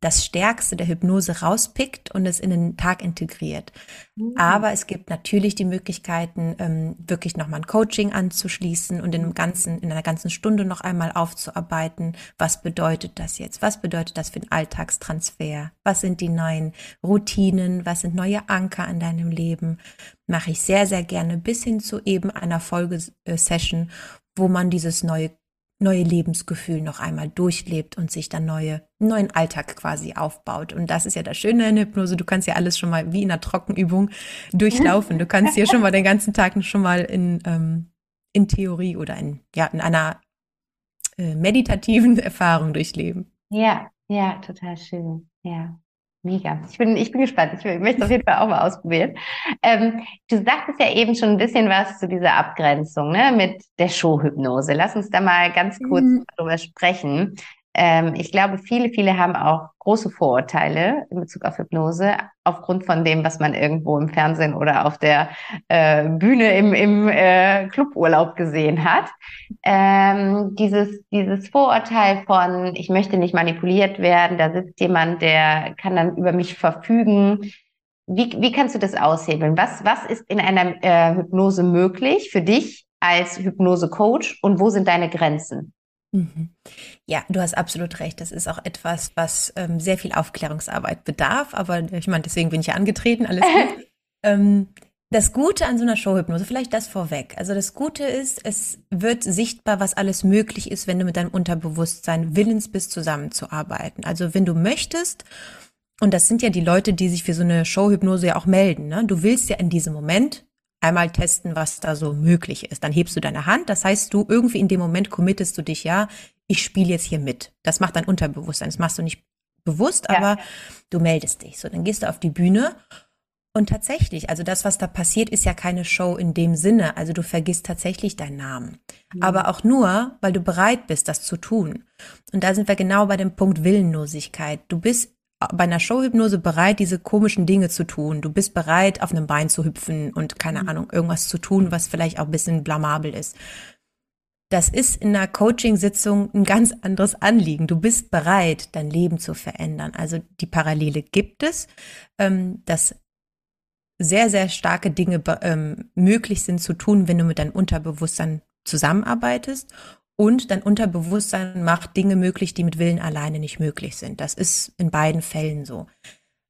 das Stärkste der Hypnose rauspickt und es in den Tag integriert. Mhm. Aber es gibt natürlich die Möglichkeiten, ähm, wirklich nochmal ein Coaching anzuschließen und in, einem ganzen, in einer ganzen Stunde noch einmal aufzuarbeiten. Was bedeutet das jetzt? Was bedeutet das für den Alltagstransfer? Was sind die neuen Routinen? Was sind neue Anker in deinem Leben? Mache ich sehr, sehr gerne bis hin zu eben einer Folgesession, wo man dieses neue neue Lebensgefühl noch einmal durchlebt und sich dann neue, neuen Alltag quasi aufbaut. Und das ist ja das Schöne in Hypnose. Du kannst ja alles schon mal wie in einer Trockenübung (laughs) durchlaufen. Du kannst ja schon mal den ganzen Tag schon mal in, ähm, in Theorie oder in, ja, in einer äh, meditativen (laughs) Erfahrung durchleben. Ja, ja, total schön. Ja. Mega. Ich bin, ich bin gespannt. Ich möchte es auf jeden Fall auch mal ausprobieren. Ähm, du sagtest ja eben schon ein bisschen was zu dieser Abgrenzung ne, mit der Showhypnose. Lass uns da mal ganz kurz mhm. darüber sprechen. Ähm, ich glaube, viele, viele haben auch große Vorurteile in Bezug auf Hypnose, aufgrund von dem, was man irgendwo im Fernsehen oder auf der äh, Bühne im, im äh, Cluburlaub gesehen hat. Ähm, dieses, dieses Vorurteil von, ich möchte nicht manipuliert werden, da sitzt jemand, der kann dann über mich verfügen. Wie, wie kannst du das aushebeln? Was, was ist in einer äh, Hypnose möglich für dich als Hypnose-Coach und wo sind deine Grenzen? Mhm. Ja, du hast absolut recht. Das ist auch etwas, was ähm, sehr viel Aufklärungsarbeit bedarf. Aber ich meine, deswegen bin ich ja angetreten, alles gut. (laughs) ähm, das Gute an so einer Showhypnose, vielleicht das vorweg. Also das Gute ist, es wird sichtbar, was alles möglich ist, wenn du mit deinem Unterbewusstsein willens bist, zusammenzuarbeiten. Also wenn du möchtest, und das sind ja die Leute, die sich für so eine Showhypnose ja auch melden, ne? Du willst ja in diesem Moment einmal testen, was da so möglich ist. Dann hebst du deine Hand. Das heißt, du irgendwie in dem Moment committest du dich, ja, ich spiele jetzt hier mit. Das macht dein Unterbewusstsein. Das machst du nicht bewusst, ja. aber du meldest dich. So, dann gehst du auf die Bühne und tatsächlich, also das, was da passiert, ist ja keine Show in dem Sinne. Also du vergisst tatsächlich deinen Namen. Mhm. Aber auch nur, weil du bereit bist, das zu tun. Und da sind wir genau bei dem Punkt Willenlosigkeit. Du bist bei einer Showhypnose bereit, diese komischen Dinge zu tun. Du bist bereit, auf einem Bein zu hüpfen und keine mhm. Ahnung, irgendwas zu tun, was vielleicht auch ein bisschen blamabel ist. Das ist in einer Coaching-Sitzung ein ganz anderes Anliegen. Du bist bereit, dein Leben zu verändern. Also die Parallele gibt es, ähm, dass sehr, sehr starke Dinge ähm, möglich sind zu tun, wenn du mit deinem Unterbewusstsein zusammenarbeitest und dein Unterbewusstsein macht Dinge möglich, die mit Willen alleine nicht möglich sind. Das ist in beiden Fällen so.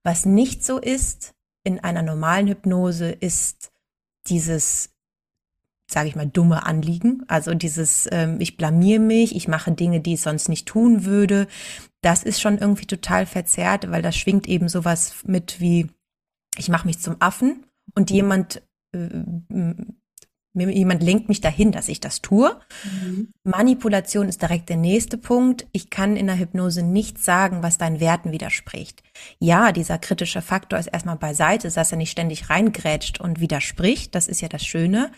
Was nicht so ist in einer normalen Hypnose, ist dieses, sage ich mal, dumme Anliegen. Also dieses, ähm, ich blamier mich, ich mache Dinge, die ich sonst nicht tun würde. Das ist schon irgendwie total verzerrt, weil das schwingt eben sowas mit wie, ich mache mich zum Affen und jemand äh, jemand lenkt mich dahin, dass ich das tue. Mhm. Manipulation ist direkt der nächste Punkt. Ich kann in der Hypnose nicht sagen, was deinen Werten widerspricht. Ja, dieser kritische Faktor ist erstmal beiseite, dass er nicht ständig reingrätscht und widerspricht. Das ist ja das Schöne.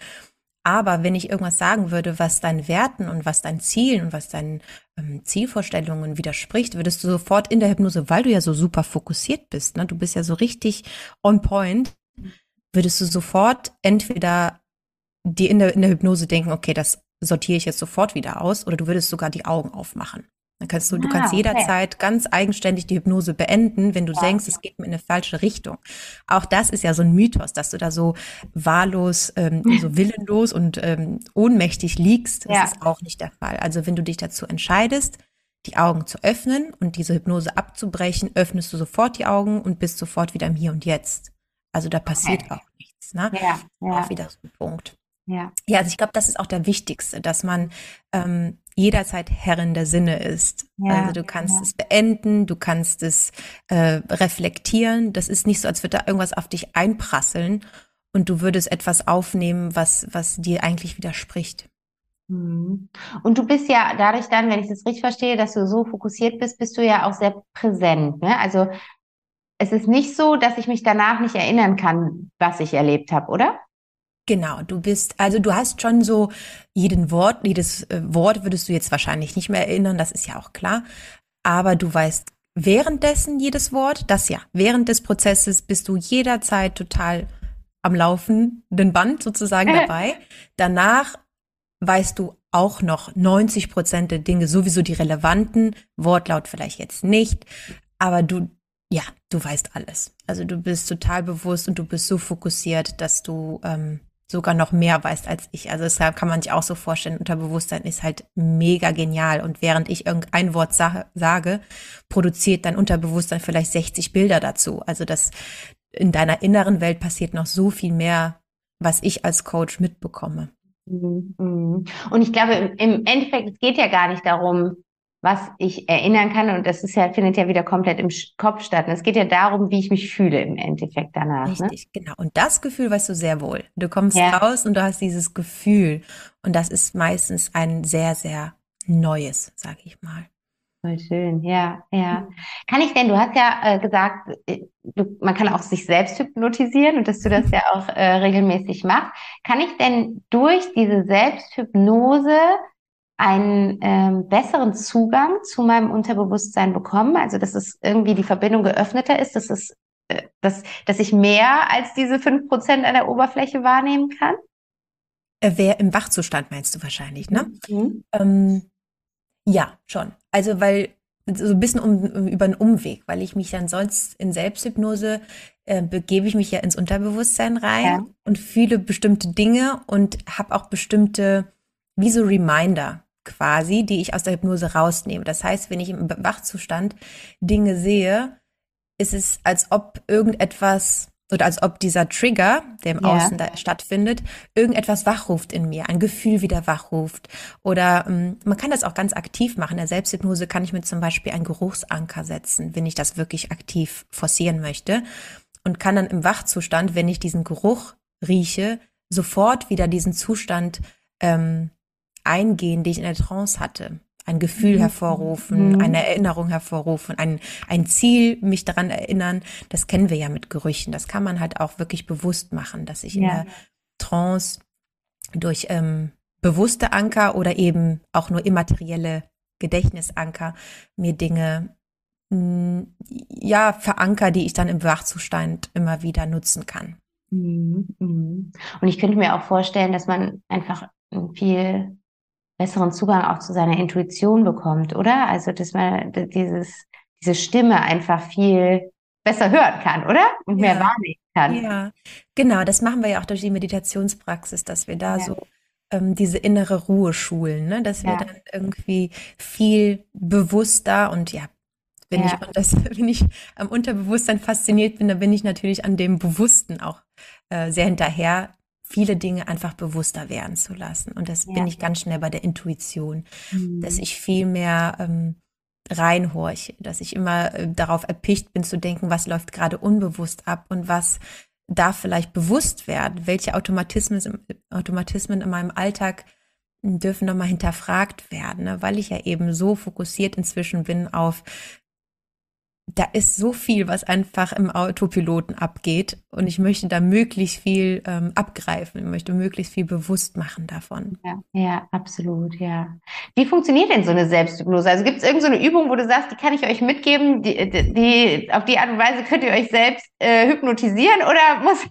Aber wenn ich irgendwas sagen würde, was deinen Werten und was deinen Zielen und was deinen ähm, Zielvorstellungen widerspricht, würdest du sofort in der Hypnose, weil du ja so super fokussiert bist, ne, du bist ja so richtig on point, würdest du sofort entweder die in der, in der Hypnose denken, okay, das sortiere ich jetzt sofort wieder aus, oder du würdest sogar die Augen aufmachen. Dann kannst du, ah, du kannst jederzeit okay. ganz eigenständig die Hypnose beenden, wenn du ja. denkst, es geht in eine falsche Richtung. Auch das ist ja so ein Mythos, dass du da so wahllos, ähm, (laughs) so willenlos und ähm, ohnmächtig liegst. Das ja. ist auch nicht der Fall. Also wenn du dich dazu entscheidest, die Augen zu öffnen und diese Hypnose abzubrechen, öffnest du sofort die Augen und bist sofort wieder im Hier und Jetzt. Also da passiert okay. auch nichts. Ne? Ja, ja. Auch wieder so ein Punkt. Ja. Ja, also ich glaube, das ist auch der wichtigste, dass man ähm, jederzeit Herrin der Sinne ist. Ja, also du kannst ja. es beenden, du kannst es äh, reflektieren. Das ist nicht so, als würde da irgendwas auf dich einprasseln und du würdest etwas aufnehmen, was, was dir eigentlich widerspricht. Mhm. Und du bist ja dadurch dann, wenn ich das richtig verstehe, dass du so fokussiert bist, bist du ja auch sehr präsent. Ne? Also es ist nicht so, dass ich mich danach nicht erinnern kann, was ich erlebt habe, oder? Genau, du bist, also du hast schon so jeden Wort, jedes äh, Wort würdest du jetzt wahrscheinlich nicht mehr erinnern, das ist ja auch klar. Aber du weißt währenddessen jedes Wort, das ja, während des Prozesses bist du jederzeit total am laufenden Band sozusagen (laughs) dabei. Danach weißt du auch noch 90 Prozent der Dinge, sowieso die relevanten, Wortlaut vielleicht jetzt nicht, aber du, ja, du weißt alles. Also du bist total bewusst und du bist so fokussiert, dass du ähm, sogar noch mehr weißt als ich. Also deshalb kann man sich auch so vorstellen, Unterbewusstsein ist halt mega genial. Und während ich irgendein Wort sa sage, produziert dein Unterbewusstsein vielleicht 60 Bilder dazu. Also das in deiner inneren Welt passiert noch so viel mehr, was ich als Coach mitbekomme. Mhm, mhm. Und ich glaube, im Endeffekt, es geht ja gar nicht darum, was ich erinnern kann. Und das ist ja, findet ja wieder komplett im Kopf statt. Und es geht ja darum, wie ich mich fühle im Endeffekt danach. Ne? Richtig, ne? genau. Und das Gefühl weißt du sehr wohl. Du kommst ja. raus und du hast dieses Gefühl. Und das ist meistens ein sehr, sehr neues, sage ich mal. Voll schön, ja, ja. Kann ich denn, du hast ja äh, gesagt, äh, du, man kann auch sich selbst hypnotisieren und dass du das ja auch äh, regelmäßig machst. Kann ich denn durch diese Selbsthypnose einen ähm, besseren Zugang zu meinem Unterbewusstsein bekommen? Also, dass es irgendwie die Verbindung geöffneter ist, dass es, äh, dass, dass ich mehr als diese fünf Prozent an der Oberfläche wahrnehmen kann? Äh, wer im Wachzustand meinst du wahrscheinlich, ne? Mhm. Ähm, ja, schon. Also, weil so ein bisschen um, über einen Umweg, weil ich mich dann sonst in Selbsthypnose äh, begebe ich mich ja ins Unterbewusstsein rein ja. und fühle bestimmte Dinge und habe auch bestimmte, wie so Reminder quasi, die ich aus der Hypnose rausnehme. Das heißt, wenn ich im Wachzustand Dinge sehe, ist es, als ob irgendetwas oder als ob dieser Trigger, der im. Außen da stattfindet, irgendetwas wachruft in mir, ein Gefühl wieder wachruft. Oder ähm, man kann das auch ganz aktiv machen. In der Selbsthypnose kann ich mir zum Beispiel einen Geruchsanker setzen, wenn ich das wirklich aktiv forcieren möchte. Und kann dann im Wachzustand, wenn ich diesen Geruch rieche, sofort wieder diesen Zustand ähm, eingehen, den ich in der Trance hatte ein Gefühl mhm. hervorrufen, mhm. eine Erinnerung hervorrufen, ein, ein Ziel, mich daran erinnern. Das kennen wir ja mit Gerüchen. Das kann man halt auch wirklich bewusst machen, dass ich ja. in der Trance durch ähm, bewusste Anker oder eben auch nur immaterielle Gedächtnisanker mir Dinge mh, mm, ja veranker, die ich dann im Wachzustand immer wieder nutzen kann. Mhm. mhm. Und ich könnte mir auch vorstellen, dass man einfach viel besseren Zugang auch zu seiner Intuition bekommt, oder? Also, dass man dieses, diese Stimme einfach viel besser hören kann, oder? Und mehr ja. wahrnehmen kann. Ja, genau. Das machen wir ja auch durch die Meditationspraxis, dass wir da ja. so ähm, diese innere Ruhe schulen, ne? dass wir ja. dann irgendwie viel bewusster und ja, wenn ja. ich das, (laughs) wenn ich am Unterbewusstsein fasziniert bin, dann bin ich natürlich an dem Bewussten auch äh, sehr hinterher, viele Dinge einfach bewusster werden zu lassen. Und das ja. bin ich ganz schnell bei der Intuition, mhm. dass ich viel mehr ähm, reinhorche, dass ich immer äh, darauf erpicht bin zu denken, was läuft gerade unbewusst ab und was darf vielleicht bewusst werden, welche Automatismen, Automatismen in meinem Alltag dürfen nochmal hinterfragt werden, ne? weil ich ja eben so fokussiert inzwischen bin auf da ist so viel, was einfach im Autopiloten abgeht. Und ich möchte da möglichst viel ähm, abgreifen, ich möchte möglichst viel bewusst machen davon. Ja, ja, absolut, ja. Wie funktioniert denn so eine Selbsthypnose? Also gibt es irgendeine so Übung, wo du sagst, die kann ich euch mitgeben, die, die, auf die Art und Weise könnt ihr euch selbst äh, hypnotisieren oder (laughs) muss,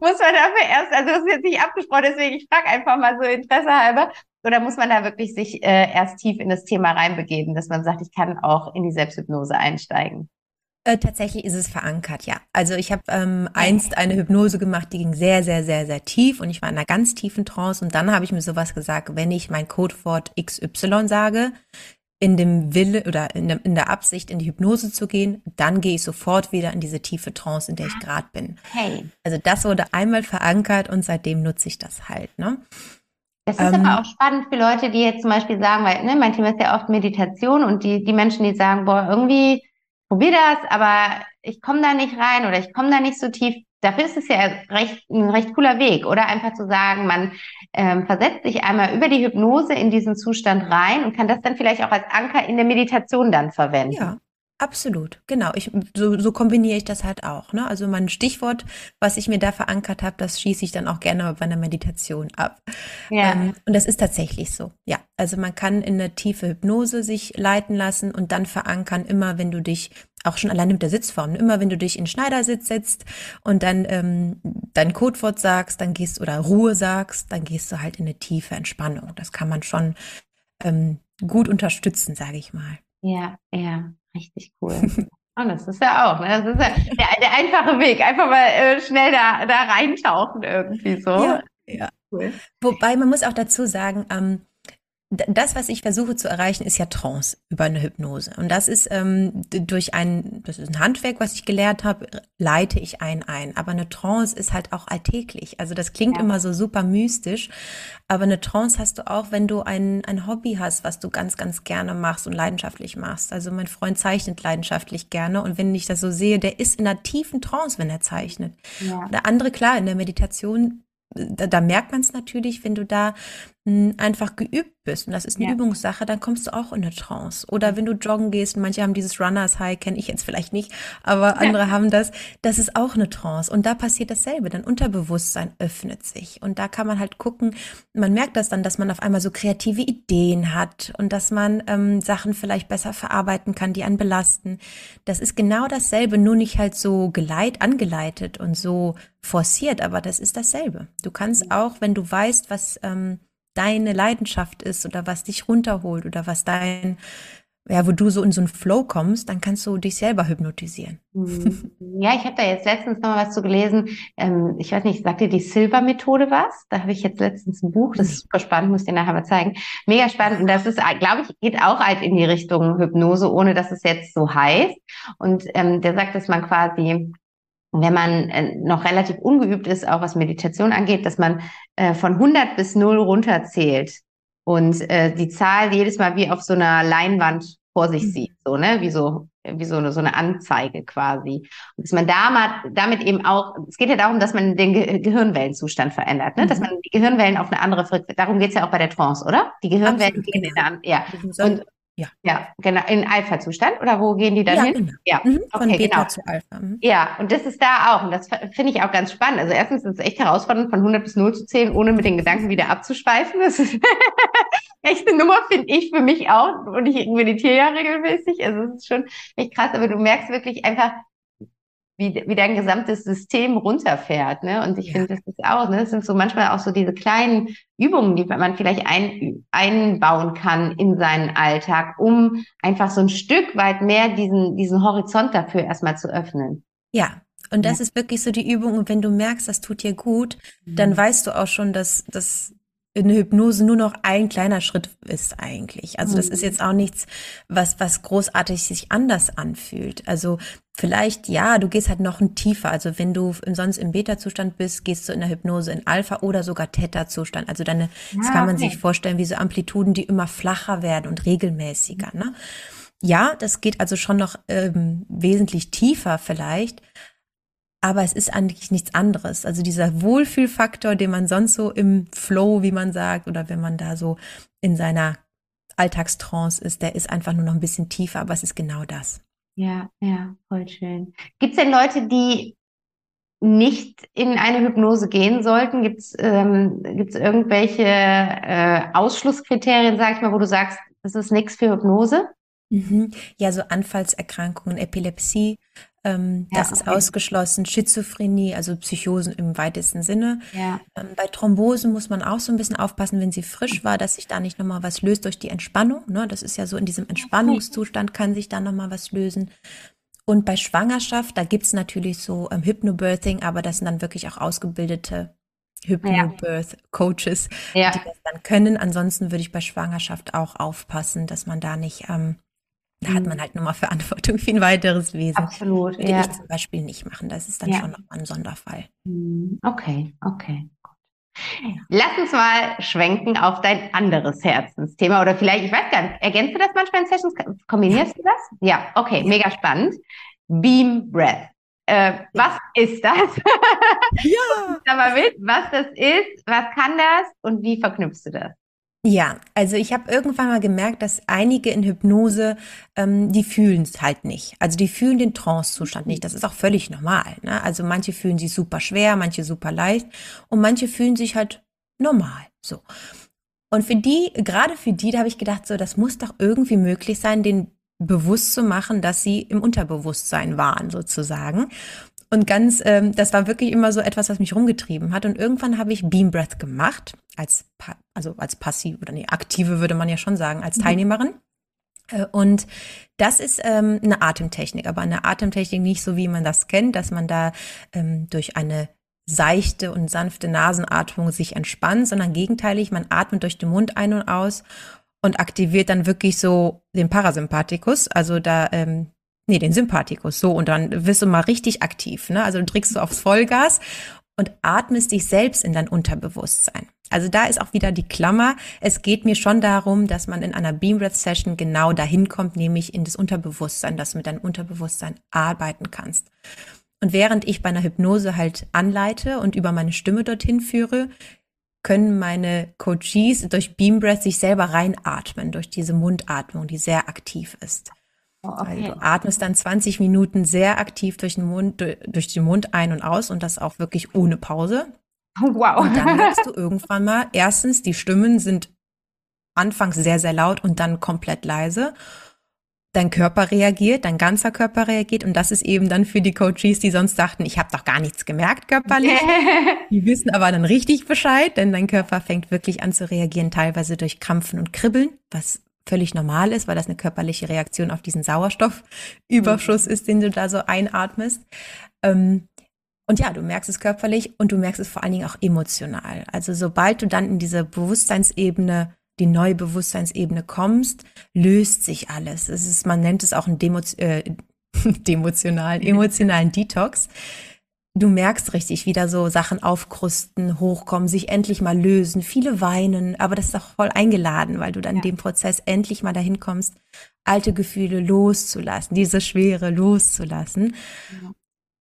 muss man dafür erst, also das ist jetzt nicht abgesprochen, deswegen ich frage einfach mal so Interesse halber, oder muss man da wirklich sich äh, erst tief in das Thema reinbegeben, dass man sagt, ich kann auch in die Selbsthypnose einsteigen? Äh, tatsächlich ist es verankert, ja. Also ich habe ähm, einst eine Hypnose gemacht, die ging sehr, sehr, sehr, sehr tief und ich war in einer ganz tiefen Trance und dann habe ich mir sowas gesagt, wenn ich mein Codewort XY sage, in dem Wille oder in, der, in der Absicht, in die Hypnose zu gehen, dann gehe ich sofort wieder in diese tiefe Trance, in der ich gerade bin. Hey. Also das wurde einmal verankert und seitdem nutze ich das halt. Ne? Das ist ähm, aber auch spannend für Leute, die jetzt zum Beispiel sagen, weil ne, mein Thema ist ja oft Meditation und die, die Menschen, die sagen, boah, irgendwie probier das, aber ich komme da nicht rein oder ich komme da nicht so tief. dafür ist es ja recht, ein recht cooler Weg, oder? Einfach zu sagen, man ähm, versetzt sich einmal über die Hypnose in diesen Zustand rein und kann das dann vielleicht auch als Anker in der Meditation dann verwenden. Ja. Absolut, genau. Ich, so, so kombiniere ich das halt auch. Ne? Also mein Stichwort, was ich mir da verankert habe, das schieße ich dann auch gerne bei einer Meditation ab. Ja. Ähm, und das ist tatsächlich so. Ja, also man kann in eine tiefe Hypnose sich leiten lassen und dann verankern, immer wenn du dich, auch schon allein mit der Sitzform, immer wenn du dich in Schneidersitz setzt und dann ähm, dein Codewort sagst, dann gehst oder Ruhe sagst, dann gehst du halt in eine tiefe Entspannung. Das kann man schon ähm, gut unterstützen, sage ich mal. Ja, ja. Richtig cool. Oh, das ist ja auch, ne? das ist ja der, der einfache Weg. Einfach mal äh, schnell da, da reintauchen irgendwie so. Ja, ja. Cool. Wobei man muss auch dazu sagen, ähm, das, was ich versuche zu erreichen, ist ja Trance über eine Hypnose. Und das ist ähm, durch ein, das ist ein Handwerk, was ich gelernt habe, leite ich einen ein. Aber eine Trance ist halt auch alltäglich. Also das klingt ja. immer so super mystisch. Aber eine Trance hast du auch, wenn du ein, ein Hobby hast, was du ganz, ganz gerne machst und leidenschaftlich machst. Also mein Freund zeichnet leidenschaftlich gerne. Und wenn ich das so sehe, der ist in einer tiefen Trance, wenn er zeichnet. Ja. Der andere, klar, in der Meditation da, da merkt man es natürlich, wenn du da einfach geübt bist und das ist eine ja. Übungssache, dann kommst du auch in eine Trance. Oder wenn du joggen gehst, manche haben dieses Runners High, kenne ich jetzt vielleicht nicht, aber andere ja. haben das, das ist auch eine Trance. Und da passiert dasselbe, dein Unterbewusstsein öffnet sich. Und da kann man halt gucken, man merkt das dann, dass man auf einmal so kreative Ideen hat und dass man ähm, Sachen vielleicht besser verarbeiten kann, die einen belasten. Das ist genau dasselbe, nur nicht halt so geleit, angeleitet und so forciert, aber das ist dasselbe. Du kannst auch, wenn du weißt, was ähm, deine Leidenschaft ist oder was dich runterholt oder was dein, ja, wo du so in so einen Flow kommst, dann kannst du dich selber hypnotisieren. Mhm. Ja, ich habe da jetzt letztens noch mal was zu gelesen. Ähm, ich weiß nicht, sagt dir die Silver-Methode was? Da habe ich jetzt letztens ein Buch, das ist super spannend, muss dir nachher mal zeigen. Mega spannend. Und das ist, glaube ich, geht auch halt in die Richtung Hypnose, ohne dass es jetzt so heißt. Und ähm, der sagt, dass man quasi wenn man äh, noch relativ ungeübt ist, auch was Meditation angeht, dass man äh, von 100 bis 0 runterzählt und äh, die Zahl jedes Mal wie auf so einer Leinwand vor sich mhm. sieht, so, ne, wie so, wie so eine, so eine Anzeige quasi. Und dass man damit, damit eben auch, es geht ja darum, dass man den Ge Gehirnwellenzustand verändert, ne, mhm. dass man die Gehirnwellen auf eine andere Frequenz, darum geht's ja auch bei der Trance, oder? Die Gehirnwellen Absolut, gehen genau. in eine, ja. Und, ja. Ja, genau. In Alpha-Zustand oder wo gehen die dann ja, hin? Genau. Ja, mhm, von okay, Beta genau. zu Alpha. Mhm. Ja, und das ist da auch. Und das finde ich auch ganz spannend. Also erstens ist es echt herausfordernd, von 100 bis 0 zu zählen, ohne mit den Gedanken wieder abzuschweifen. Das ist (laughs) echt eine Nummer, finde ich für mich auch. Und ich meditiere ja regelmäßig. Also es ist schon echt krass. Aber du merkst wirklich einfach, wie, wie dein gesamtes System runterfährt. Ne? Und ich ja. finde, das ist auch, ne? das sind so manchmal auch so diese kleinen Übungen, die man vielleicht ein, einbauen kann in seinen Alltag, um einfach so ein Stück weit mehr diesen, diesen Horizont dafür erstmal zu öffnen. Ja, und das ja. ist wirklich so die Übung. Und wenn du merkst, das tut dir gut, mhm. dann weißt du auch schon, dass, dass eine Hypnose nur noch ein kleiner Schritt ist eigentlich. Also das ist mhm. jetzt auch nichts, was, was großartig sich anders anfühlt. Also vielleicht, ja, du gehst halt noch ein tiefer. Also wenn du sonst im Beta-Zustand bist, gehst du in der Hypnose in Alpha oder sogar Theta-Zustand. Also deine, ja, das kann man okay. sich vorstellen, wie so Amplituden, die immer flacher werden und regelmäßiger, ne? Ja, das geht also schon noch ähm, wesentlich tiefer vielleicht, aber es ist eigentlich nichts anderes. Also dieser Wohlfühlfaktor, den man sonst so im Flow, wie man sagt, oder wenn man da so in seiner Alltagstrance ist, der ist einfach nur noch ein bisschen tiefer, aber es ist genau das. Ja, ja, voll schön. Gibt es denn Leute, die nicht in eine Hypnose gehen sollten? Gibt es ähm, gibt's irgendwelche äh, Ausschlusskriterien, sag ich mal, wo du sagst, das ist nichts für Hypnose? Mhm. Ja, so Anfallserkrankungen, Epilepsie, ähm, ja, das ist okay. ausgeschlossen. Schizophrenie, also Psychosen im weitesten Sinne. Ja. Ähm, bei Thrombosen muss man auch so ein bisschen aufpassen, wenn sie frisch war, dass sich da nicht nochmal was löst durch die Entspannung. Ne? Das ist ja so in diesem Entspannungszustand kann sich da nochmal was lösen. Und bei Schwangerschaft, da gibt's natürlich so ähm, Hypnobirthing, aber das sind dann wirklich auch ausgebildete Hypnobirth-Coaches, ja. die das dann können. Ansonsten würde ich bei Schwangerschaft auch aufpassen, dass man da nicht ähm, da hat man mhm. halt nochmal Verantwortung für ein weiteres Wesen. Absolut. Würde ja. ich zum Beispiel nicht machen. Das ist dann ja. schon nochmal ein Sonderfall. Mhm. Okay, okay. Lass uns mal schwenken auf dein anderes Herzensthema oder vielleicht, ich weiß gar nicht, ergänzt du das manchmal in Sessions? Kombinierst ja. du das? Ja, okay, mega spannend. Beam Breath. äh, was ist das? Ja. (laughs) Aber mit, was das ist, was kann das und wie verknüpfst du das? Ja, also ich habe irgendwann mal gemerkt, dass einige in Hypnose, ähm, die fühlen es halt nicht. Also die fühlen den Trance-Zustand nicht. Das ist auch völlig normal. Ne? Also manche fühlen sich super schwer, manche super leicht und manche fühlen sich halt normal. So. Und für die, gerade für die, da habe ich gedacht, so, das muss doch irgendwie möglich sein, den bewusst zu machen, dass sie im Unterbewusstsein waren, sozusagen. Und ganz, ähm, das war wirklich immer so etwas, was mich rumgetrieben hat. Und irgendwann habe ich Beam Breath gemacht, als, also als passiv oder nee, aktive würde man ja schon sagen, als mhm. Teilnehmerin. Mhm. Und das ist ähm, eine Atemtechnik, aber eine Atemtechnik nicht so, wie man das kennt, dass man da ähm, durch eine seichte und sanfte Nasenatmung sich entspannt, sondern gegenteilig, man atmet durch den Mund ein und aus und aktiviert dann wirklich so den Parasympathikus, also da ähm, Nee, den Sympathikus. So, und dann wirst du mal richtig aktiv. Ne? Also du drückst du aufs Vollgas und atmest dich selbst in dein Unterbewusstsein. Also da ist auch wieder die Klammer. Es geht mir schon darum, dass man in einer Beam Breath Session genau dahin kommt, nämlich in das Unterbewusstsein, dass du mit deinem Unterbewusstsein arbeiten kannst. Und während ich bei einer Hypnose halt anleite und über meine Stimme dorthin führe, können meine Coaches durch Beam Breath sich selber reinatmen, durch diese Mundatmung, die sehr aktiv ist. Oh, okay. Also du atmest dann 20 Minuten sehr aktiv durch den Mund, durch den Mund ein und aus und das auch wirklich ohne Pause. (laughs) Wow. Und dann merkst du irgendwann mal, erstens, die Stimmen sind anfangs sehr, sehr laut und dann komplett leise. Dein Körper reagiert, dein ganzer Körper reagiert und das ist eben dann für die Coaches, die sonst dachten, ich habe doch gar nichts gemerkt körperlich. (laughs) die wissen aber dann richtig Bescheid, denn dein Körper fängt wirklich an zu reagieren, teilweise durch Krampfen und Kribbeln, was völlig normal ist, weil das eine körperliche Reaktion auf diesen Sauerstoffüberschuss mhm. ist, den du da so einatmest. Ähm, und ja, du merkst es körperlich und du merkst es vor allen Dingen auch emotional. Also sobald du dann in diese Bewusstseinsebene, die neue Bewusstseinsebene kommst, löst sich alles. Es ist, man nennt es auch einen Demo, äh, (laughs) demotionalen, emotionalen Detox du merkst richtig, wie da so Sachen aufkrusten, hochkommen, sich endlich mal lösen. Viele weinen, aber das ist auch voll eingeladen, weil du dann ja. in dem Prozess endlich mal dahin kommst, alte Gefühle loszulassen, diese Schwere loszulassen. Ja.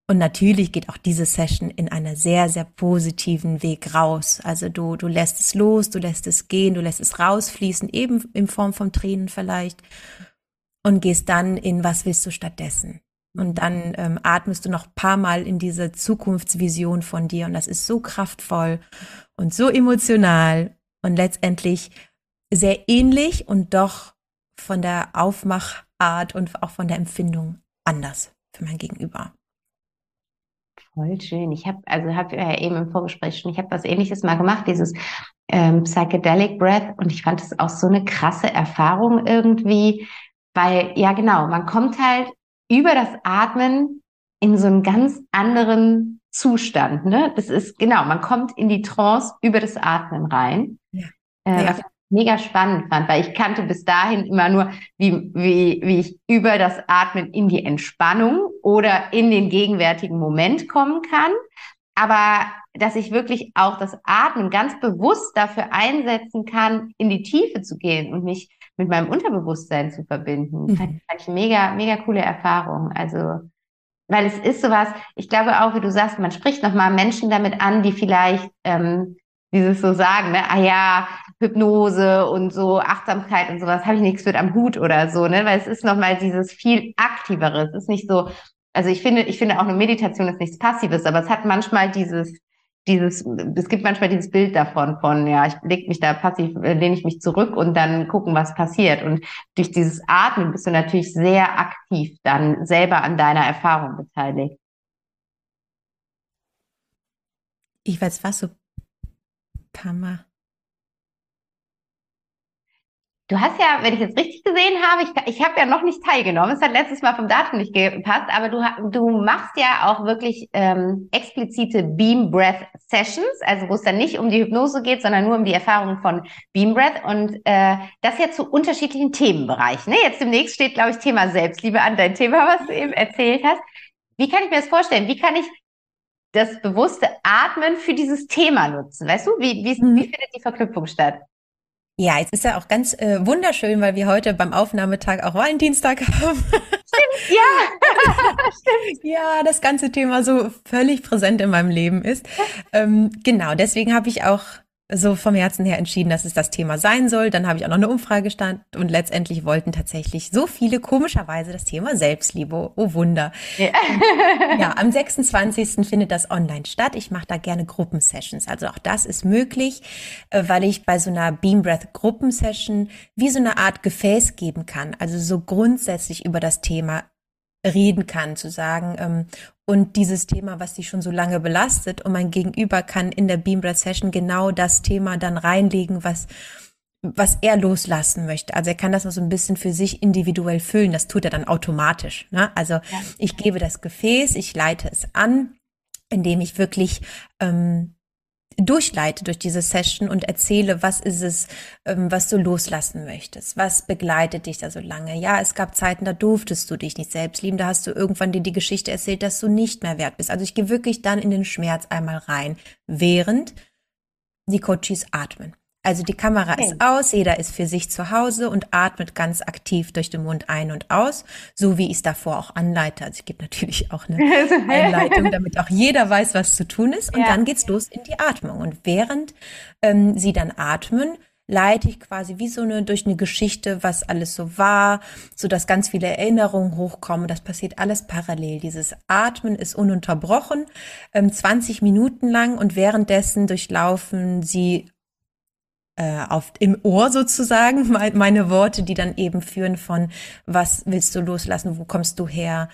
Und natürlich geht auch diese Session in einer sehr, sehr positiven Weg raus. Also du, du lässt es los, du lässt es gehen, du lässt es rausfließen, eben in Form von Tränen vielleicht. Und gehst dann in, was willst du stattdessen? Und dann ähm, atmest du noch paar Mal in diese Zukunftsvision von dir. Und das ist so kraftvoll und so emotional und letztendlich sehr ähnlich und doch von der Aufmachart und auch von der Empfindung anders für mein Gegenüber. Voll schön. Ich habe also habe ja eben im Vorgespräch schon, ich habe was Ähnliches mal gemacht, dieses ähm, Psychedelic Breath, und ich fand es auch so eine krasse Erfahrung irgendwie, weil ja genau, man kommt halt über das Atmen in so einen ganz anderen Zustand. Ne? Das ist genau, man kommt in die Trance über das Atmen rein. Ja. Äh, ja. Was ich mega spannend fand, weil ich kannte bis dahin immer nur, wie, wie, wie ich über das Atmen in die Entspannung oder in den gegenwärtigen Moment kommen kann. Aber dass ich wirklich auch das Atmen ganz bewusst dafür einsetzen kann, in die Tiefe zu gehen und mich mit meinem Unterbewusstsein zu verbinden. Mhm. Fand, fand ich mega, mega coole Erfahrung. Also, weil es ist sowas, ich glaube auch, wie du sagst, man spricht nochmal Menschen damit an, die vielleicht ähm, dieses so sagen, ne, ah ja, Hypnose und so Achtsamkeit und sowas, habe ich nichts mit am Hut oder so, ne? Weil es ist nochmal dieses viel aktivere. Es ist nicht so, also ich finde, ich finde auch eine Meditation ist nichts Passives, aber es hat manchmal dieses dieses, es gibt manchmal dieses Bild davon von, ja, ich leg mich da passiv, äh, lehne ich mich zurück und dann gucken, was passiert. Und durch dieses Atmen bist du natürlich sehr aktiv dann selber an deiner Erfahrung beteiligt. Ich weiß was so Pama. Du hast ja, wenn ich jetzt richtig gesehen habe, ich, ich habe ja noch nicht teilgenommen, es hat letztes Mal vom Datum nicht gepasst, aber du, du machst ja auch wirklich ähm, explizite Beam Breath Sessions, also wo es dann nicht um die Hypnose geht, sondern nur um die Erfahrung von Beam Breath und äh, das ja zu unterschiedlichen Themenbereichen. Ne? Jetzt demnächst steht, glaube ich, Thema Selbstliebe an, dein Thema, was du eben erzählt hast. Wie kann ich mir das vorstellen? Wie kann ich das bewusste Atmen für dieses Thema nutzen? Weißt du, wie, wie, mhm. wie findet die Verknüpfung statt? Ja, jetzt ist ja auch ganz äh, wunderschön, weil wir heute beim Aufnahmetag auch Valentinstag (laughs) haben. Ja, (laughs) ja, das ganze Thema so völlig präsent in meinem Leben ist. Ähm, genau, deswegen habe ich auch so vom Herzen her entschieden, dass es das Thema sein soll. Dann habe ich auch noch eine Umfrage gestartet und letztendlich wollten tatsächlich so viele komischerweise das Thema Selbstliebe. Oh Wunder. Ja, ja (laughs) am 26. findet das online statt. Ich mache da gerne Gruppensessions. Also auch das ist möglich, äh, weil ich bei so einer Beam Breath Gruppensession wie so eine Art Gefäß geben kann. Also so grundsätzlich über das Thema reden kann, zu sagen, ähm, und dieses Thema, was dich schon so lange belastet, und mein Gegenüber kann in der Beam Breath Session genau das Thema dann reinlegen, was was er loslassen möchte. Also er kann das noch so ein bisschen für sich individuell füllen. Das tut er dann automatisch. Ne? Also ja. ich gebe das Gefäß, ich leite es an, indem ich wirklich ähm, durchleite durch diese Session und erzähle, was ist es, ähm, was du loslassen möchtest, was begleitet dich da so lange. Ja, es gab Zeiten, da durftest du dich nicht selbst lieben, da hast du irgendwann dir die Geschichte erzählt, dass du nicht mehr wert bist. Also ich gehe wirklich dann in den Schmerz einmal rein, während die Coaches atmen. Also die Kamera okay. ist aus, jeder ist für sich zu Hause und atmet ganz aktiv durch den Mund ein und aus, so wie ich es davor auch anleite. Also ich gebe natürlich auch eine (laughs) Einleitung, damit auch jeder weiß, was zu tun ist. Und ja. dann geht's los in die Atmung. Und während ähm, sie dann atmen, leite ich quasi wie so eine durch eine Geschichte, was alles so war, so dass ganz viele Erinnerungen hochkommen. Das passiert alles parallel. Dieses Atmen ist ununterbrochen, ähm, 20 Minuten lang und währenddessen durchlaufen sie äh, auf, im Ohr sozusagen, (laughs) meine Worte, die dann eben führen von, was willst du loslassen, wo kommst du her,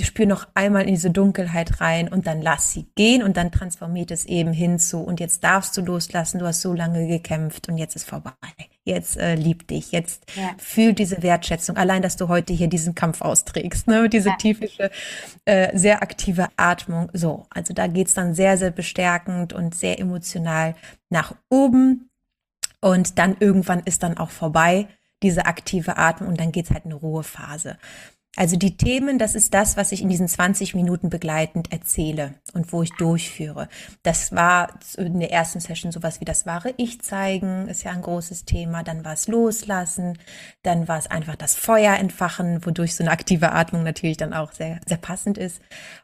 spür noch einmal in diese Dunkelheit rein und dann lass sie gehen und dann transformiert es eben hinzu und jetzt darfst du loslassen, du hast so lange gekämpft und jetzt ist vorbei. Jetzt äh, lieb dich, jetzt ja. fühl diese Wertschätzung. Allein, dass du heute hier diesen Kampf austrägst, ne? diese ja. tiefe, äh, sehr aktive Atmung. So, also da geht's dann sehr, sehr bestärkend und sehr emotional nach oben und dann irgendwann ist dann auch vorbei, diese aktive Atmung und dann geht's halt in eine Ruhephase. Also die Themen, das ist das, was ich in diesen 20 Minuten begleitend erzähle und wo ich durchführe. Das war in der ersten Session sowas wie das wahre Ich zeigen, ist ja ein großes Thema. Dann war es Loslassen, dann war es einfach das Feuer entfachen, wodurch so eine aktive Atmung natürlich dann auch sehr, sehr passend ist.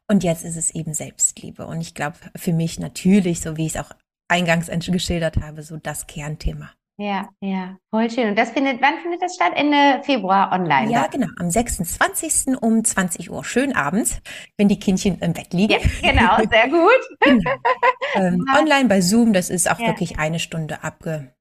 Und jetzt ist es eben Selbstliebe. Und ich glaube, für mich natürlich, so wie ich es auch eingangs geschildert habe, so das Kernthema. Ja, ja, voll schön. Und das findet, wann findet das statt? Ende Februar online? Ja, genau, am 26. um 20 Uhr. Schön abends, wenn die Kindchen im Bett liegen. Ja, genau, sehr gut. (laughs) genau. ähm, (laughs) online bei Zoom, das ist auch ja. wirklich eine Stunde abge,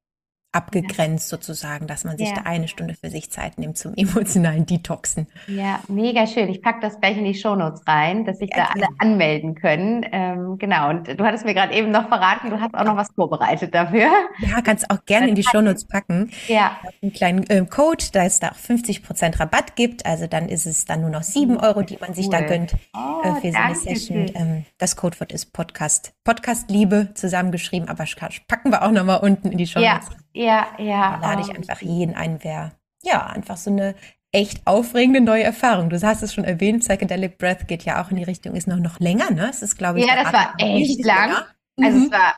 abgegrenzt sozusagen, dass man sich ja. da eine Stunde für sich Zeit nimmt zum (laughs) emotionalen Detoxen. Ja, mega schön. Ich packe das gleich in die Shownotes rein, dass sich ja, da alle anmelden können. Ähm, genau, und du hattest mir gerade eben noch verraten, du hast auch noch was vorbereitet dafür. Ja, kannst auch gerne in die Shownotes packen. Ja. Einen kleinen äh, Code, da es da auch 50% Rabatt gibt. Also dann ist es dann nur noch 7 Euro, die man sich cool. da gönnt oh, äh, für so eine Session. Ähm, das Codewort ist Podcast. Podcast Liebe zusammengeschrieben, aber packen wir auch nochmal unten in die Shownotes. Ja. Ja, ja. Da lade ich einfach jeden ein, wer, ja, einfach so eine echt aufregende neue Erfahrung. Du hast es schon erwähnt, Psychedelic Breath geht ja auch in die Richtung, ist noch, noch länger, ne? Es ist, glaube ich, ja, das war echt lang. Länger. Also mhm. es war,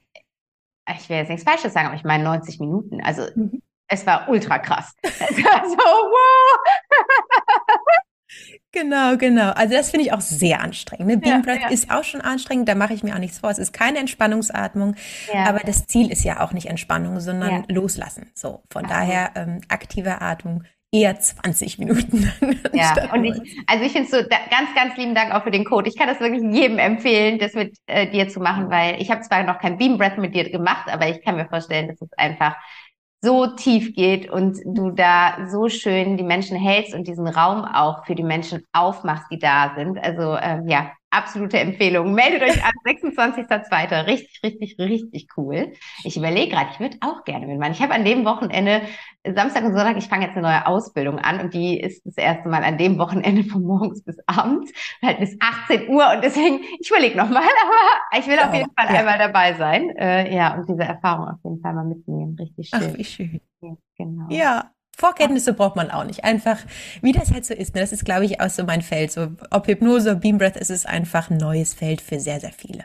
ich will jetzt nichts Falsches sagen, aber ich meine 90 Minuten. Also mhm. es war ultra krass. (laughs) es war so, wow. (laughs) Genau, genau. Also das finde ich auch sehr anstrengend. Ne? Beam Breath ja, ja. ist auch schon anstrengend, da mache ich mir auch nichts vor. Es ist keine Entspannungsatmung, ja. aber das Ziel ist ja auch nicht Entspannung, sondern loslassen. So, von daher ähm, aktive Atmung eher 20 Minuten. (laughs) ja, und ich, also ich finde so da, ganz, ganz lieben Dank auch für den Code. Ich kann das wirklich jedem empfehlen, das mit äh, dir zu machen, weil ich habe zwar noch kein Beam Breath mit dir gemacht, aber ich kann mir vorstellen, dass es einfach so tief geht und du da so schön die Menschen hältst und diesen Raum auch für die Menschen aufmachst, die da sind. Also ähm, ja, absolute Empfehlung. Meldet euch an, 26.02. Richtig, richtig, richtig cool. Ich überlege gerade, ich würde auch gerne mitmachen. Ich habe an dem Wochenende, Samstag und Sonntag, ich fange jetzt eine neue Ausbildung an und die ist das erste Mal an dem Wochenende von morgens bis abends, halt bis 18 Uhr und deswegen, ich überlege nochmal, (laughs) aber ich will auf jeden Fall ja. einmal dabei sein. Äh, ja, und diese Erfahrung auf jeden Fall mal mitnehmen. Richtig schön. Ach, wie schön. Ja, genau. Ja, Vorkenntnisse braucht man auch nicht. Einfach, wie das halt so ist. Ne? Das ist, glaube ich, auch so mein Feld. So, ob Hypnose, Beam Breath, ist es einfach ein neues Feld für sehr, sehr viele.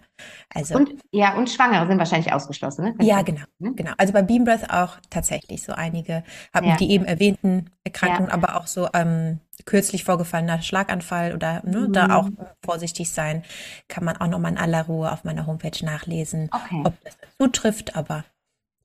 Also, und, ja, und Schwangere sind wahrscheinlich ausgeschlossen, ne? Ja, genau, ne? genau. Also bei Beam Breath auch tatsächlich so einige haben ja. die eben erwähnten Erkrankungen, ja. aber auch so ähm, kürzlich vorgefallener Schlaganfall oder ne, mhm. da auch vorsichtig sein. Kann man auch nochmal in aller Ruhe auf meiner Homepage nachlesen, okay. ob das zutrifft, aber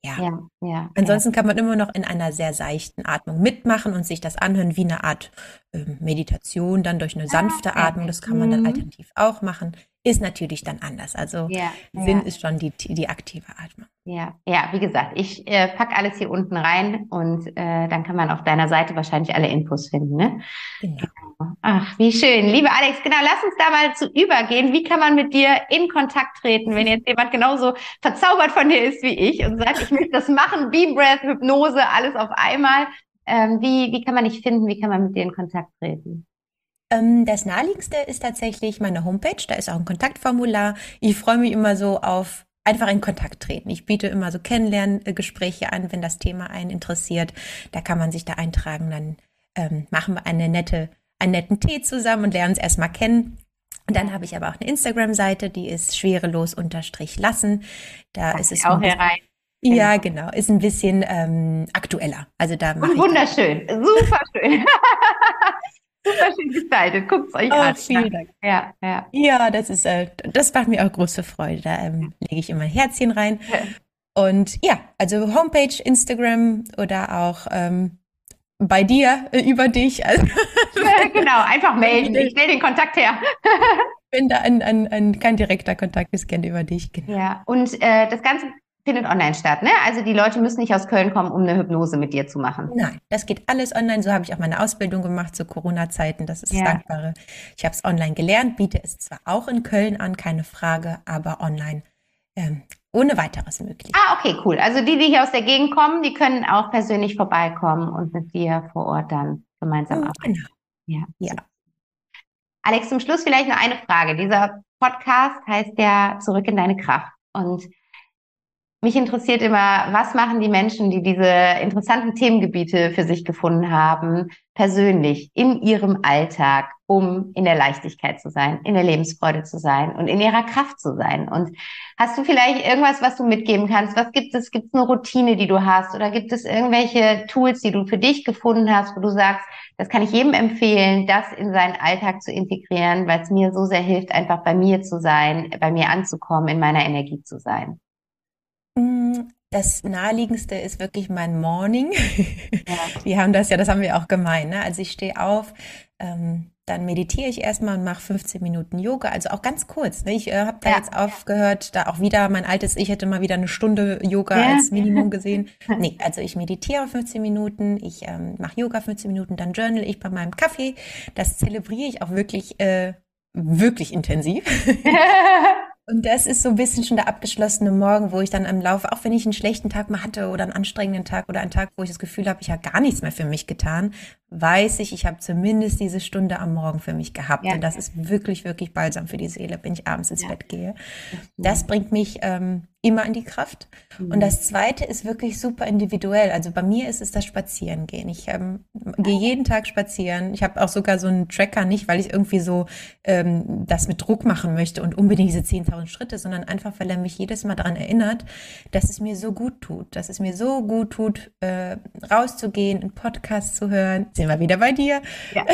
ja. ja, ja Ansonsten ja. kann man immer noch in einer sehr seichten Atmung mitmachen und sich das anhören wie eine Art äh, Meditation, dann durch eine ah, sanfte ah, Atmung. Das kann man dann mhm. alternativ auch machen ist natürlich dann anders. Also ja, Sinn ja. ist schon die, die aktive Atmung. Ja, ja, wie gesagt, ich äh, pack alles hier unten rein und äh, dann kann man auf deiner Seite wahrscheinlich alle Infos finden. Ne? Genau. genau. Ach, wie schön. Liebe Alex, genau, lass uns da mal zu übergehen. Wie kann man mit dir in Kontakt treten, wenn jetzt jemand genauso verzaubert von dir ist wie ich und sagt, ich möchte das machen, Beam Breath, Hypnose, alles auf einmal. Ähm, wie, wie kann man dich finden? Wie kann man mit dir in Kontakt treten? Ähm, das naheliegendste ist tatsächlich meine Homepage. Da ist auch ein Kontaktformular. Ich freue mich immer so auf einfach in Kontakt treten. Ich biete immer so Kennenlerngespräche an, wenn das Thema einen interessiert. Da kann man sich da eintragen. Dann ähm, machen wir eine nette, einen netten Tee zusammen und lernen uns erstmal kennen. Und dann habe ich aber auch eine Instagram-Seite, die ist schwerelos unterstrich lassen. Da das ist es auch herein. Ja, genau. Ist ein bisschen ähm, aktueller. Also da wunderschön, super schön. (laughs) Super schön gestaltet. Guckt es euch oh, an. Vielen Dank. Ja, ja. ja das ist, äh, das macht mir auch große Freude. Da ähm, lege ich immer ein Herzchen rein. Und ja, also Homepage, Instagram oder auch ähm, bei dir äh, über dich. (laughs) Also, genau, einfach (laughs) melden. Ich stelle den Kontakt her. Wenn da ein, ein, ein, kein direkter Kontakt ist, gerne über dich. Genau. Ja, und äh, das Ganze findet online statt, ne? Also die Leute müssen nicht aus Köln kommen, um eine Hypnose mit dir zu machen. Nein, das geht alles online. So habe ich auch meine Ausbildung gemacht zu Corona-Zeiten. Das ist ja. das Dankbare. Ich habe es online gelernt, biete es zwar auch in Köln an, keine Frage, aber online ähm, ohne weiteres möglich. Ah, okay, cool. Also die, die hier aus der Gegend kommen, die können auch persönlich vorbeikommen und mit dir vor Ort dann gemeinsam oh, arbeiten. Genau. Ja. ja. Alex, zum Schluss vielleicht noch eine Frage. Dieser Podcast heißt ja Zurück in deine Kraft. Und mich interessiert immer, was machen die Menschen, die diese interessanten Themengebiete für sich gefunden haben, persönlich in ihrem Alltag, um in der Leichtigkeit zu sein, in der Lebensfreude zu sein und in ihrer Kraft zu sein. Und hast du vielleicht irgendwas, was du mitgeben kannst? Was gibt es? Gibt es eine Routine, die du hast? Oder gibt es irgendwelche Tools, die du für dich gefunden hast, wo du sagst, das kann ich jedem empfehlen, das in seinen Alltag zu integrieren, weil es mir so sehr hilft, einfach bei mir zu sein, bei mir anzukommen, in meiner Energie zu sein? Mm, das naheliegendste ist wirklich mein Morning. Ja. (laughs) Wir haben das ja, das haben wir auch gemeint. Ne? Also ich stehe auf, ähm, dann meditiere ich erstmal und mache 15 Minuten Yoga, also auch ganz kurz. Ne? Ich äh, habe da ja. jetzt aufgehört, da auch wieder mein altes Ich hätte mal wieder eine Stunde Yoga ja. als Minimum gesehen. (laughs) Nee, also ich meditiere 15 Minuten, ich ähm, mache Yoga 15 Minuten, dann journal ich bei meinem Kaffee. Das zelebriere ich auch wirklich, äh, wirklich intensiv. (laughs) Und das ist so ein bisschen schon der abgeschlossene Morgen, wo ich dann am Laufe, auch wenn ich einen schlechten Tag mal hatte oder einen anstrengenden Tag oder einen Tag, wo ich das Gefühl habe, ich habe gar nichts mehr für mich getan, weiß ich, ich habe zumindest diese Stunde am Morgen für mich gehabt. Ja. Und das ist wirklich, wirklich balsam für die Seele, wenn ich abends ins ja. Bett gehe. Das bringt mich ähm, immer in die Kraft. Mhm. Und das Zweite ist wirklich super individuell. Also bei mir ist es das Spazierengehen. Ich ähm, gehe jeden Tag spazieren. Ich habe auch sogar so einen Tracker, nicht weil ich irgendwie so ähm, das mit Druck machen möchte und unbedingt diese 10.000 Schritte, sondern einfach, weil er mich jedes Mal daran erinnert, dass es mir so gut tut, dass es mir so gut tut, äh, rauszugehen, einen Podcast zu hören, sind wir wieder bei dir, ja.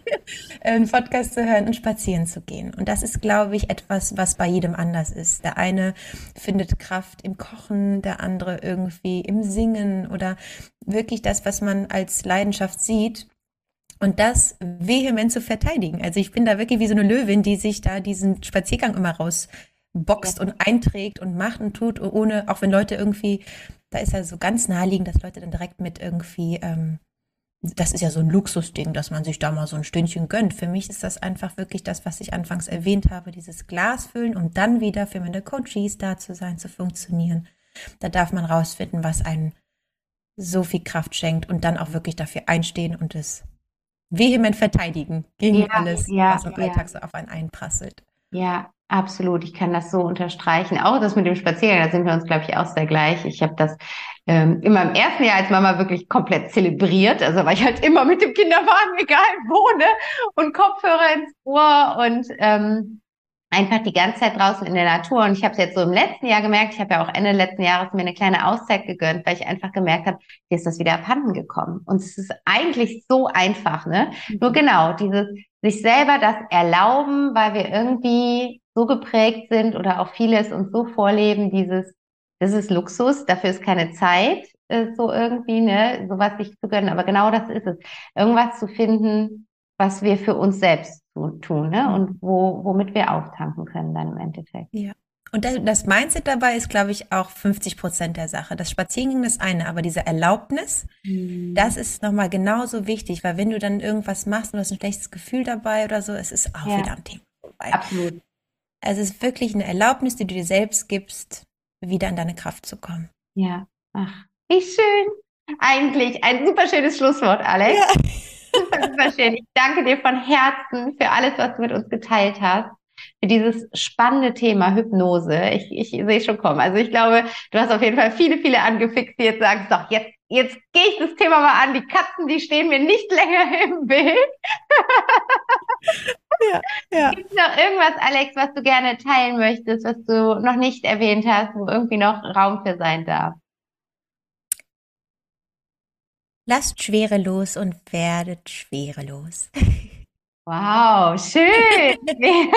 (laughs) einen Podcast zu hören und spazieren zu gehen. Und das ist, glaube ich, etwas, was bei jedem anders ist. Der eine findet Kraft im Kochen, der andere irgendwie im Singen oder wirklich das, was man als Leidenschaft sieht. Und das vehement zu verteidigen. Also ich bin da wirklich wie so eine Löwin, die sich da diesen Spaziergang immer rausboxt ja. und einträgt und macht und tut, ohne, auch wenn Leute irgendwie, da ist ja so ganz naheliegend, dass Leute dann direkt mit irgendwie ähm, das ist ja so ein Luxusding, dass man sich da mal so ein Stündchen gönnt. Für mich ist das einfach wirklich das, was ich anfangs erwähnt habe, dieses Glas füllen und dann wieder für meine Coaches da zu sein, zu funktionieren. Da darf man rausfinden, was einen so viel Kraft schenkt und dann auch wirklich dafür einstehen und es vehement verteidigen gegen ja, alles, ja, was im ja. Alltag so auf einen einprasselt. Ja, Absolut, ich kann das so unterstreichen. Auch das mit dem Spaziergang, da sind wir uns, glaube ich, auch sehr gleich. Ich habe das ähm, in meinem ersten Jahr als Mama wirklich komplett zelebriert. Also war ich halt immer mit dem Kinderwagen, (laughs) egal wo, ne? Und Kopfhörer ins Ohr und ähm, einfach die ganze Zeit draußen in der Natur. Und ich habe es jetzt so im letzten Jahr gemerkt, ich habe ja auch Ende letzten Jahres mir eine kleine Auszeit gegönnt, weil ich einfach gemerkt habe, hier ist das wieder abhanden gekommen. Und es ist eigentlich so einfach, ne? Mhm. Nur genau, dieses sich selber das erlauben, weil wir irgendwie so geprägt sind oder auch vieles uns so vorleben, dieses, das ist Luxus, dafür ist keine Zeit, äh, so irgendwie, ne, sowas sich zu gönnen. Aber genau das ist es. Irgendwas zu finden, was wir für uns selbst tun, ne? Und wo, womit wir auftanken können dann im Endeffekt. Ja. Und das Mindset dabei ist, glaube ich, auch 50 Prozent der Sache. Das Spazierengehen ist eine, aber diese Erlaubnis, mhm. das ist nochmal genauso wichtig, weil wenn du dann irgendwas machst und du hast ein schlechtes Gefühl dabei oder so, es ist auch ja. wieder ein Thema vorbei. Absolut. Es ist wirklich eine Erlaubnis, die du dir selbst gibst, wieder in deine Kraft zu kommen. Ja. Ach, wie schön. Eigentlich ein super schönes Schlusswort, Alex. Ja. Super, schön. Ich danke dir von Herzen für alles, was du mit uns geteilt hast. Für dieses spannende Thema Hypnose. Ich, ich sehe schon kommen. Also ich glaube, du hast auf jeden Fall viele, viele angefixt, die jetzt sagen, doch, jetzt, jetzt gehe ich das Thema mal an. Die Katzen, die stehen mir nicht (laughs) länger im Bild. (laughs) ja, ja. Gibt es noch irgendwas, Alex, was du gerne teilen möchtest, was du noch nicht erwähnt hast, wo irgendwie noch Raum für sein darf? Lasst schwerelos und werdet schwerelos. Wow, schön. (laughs)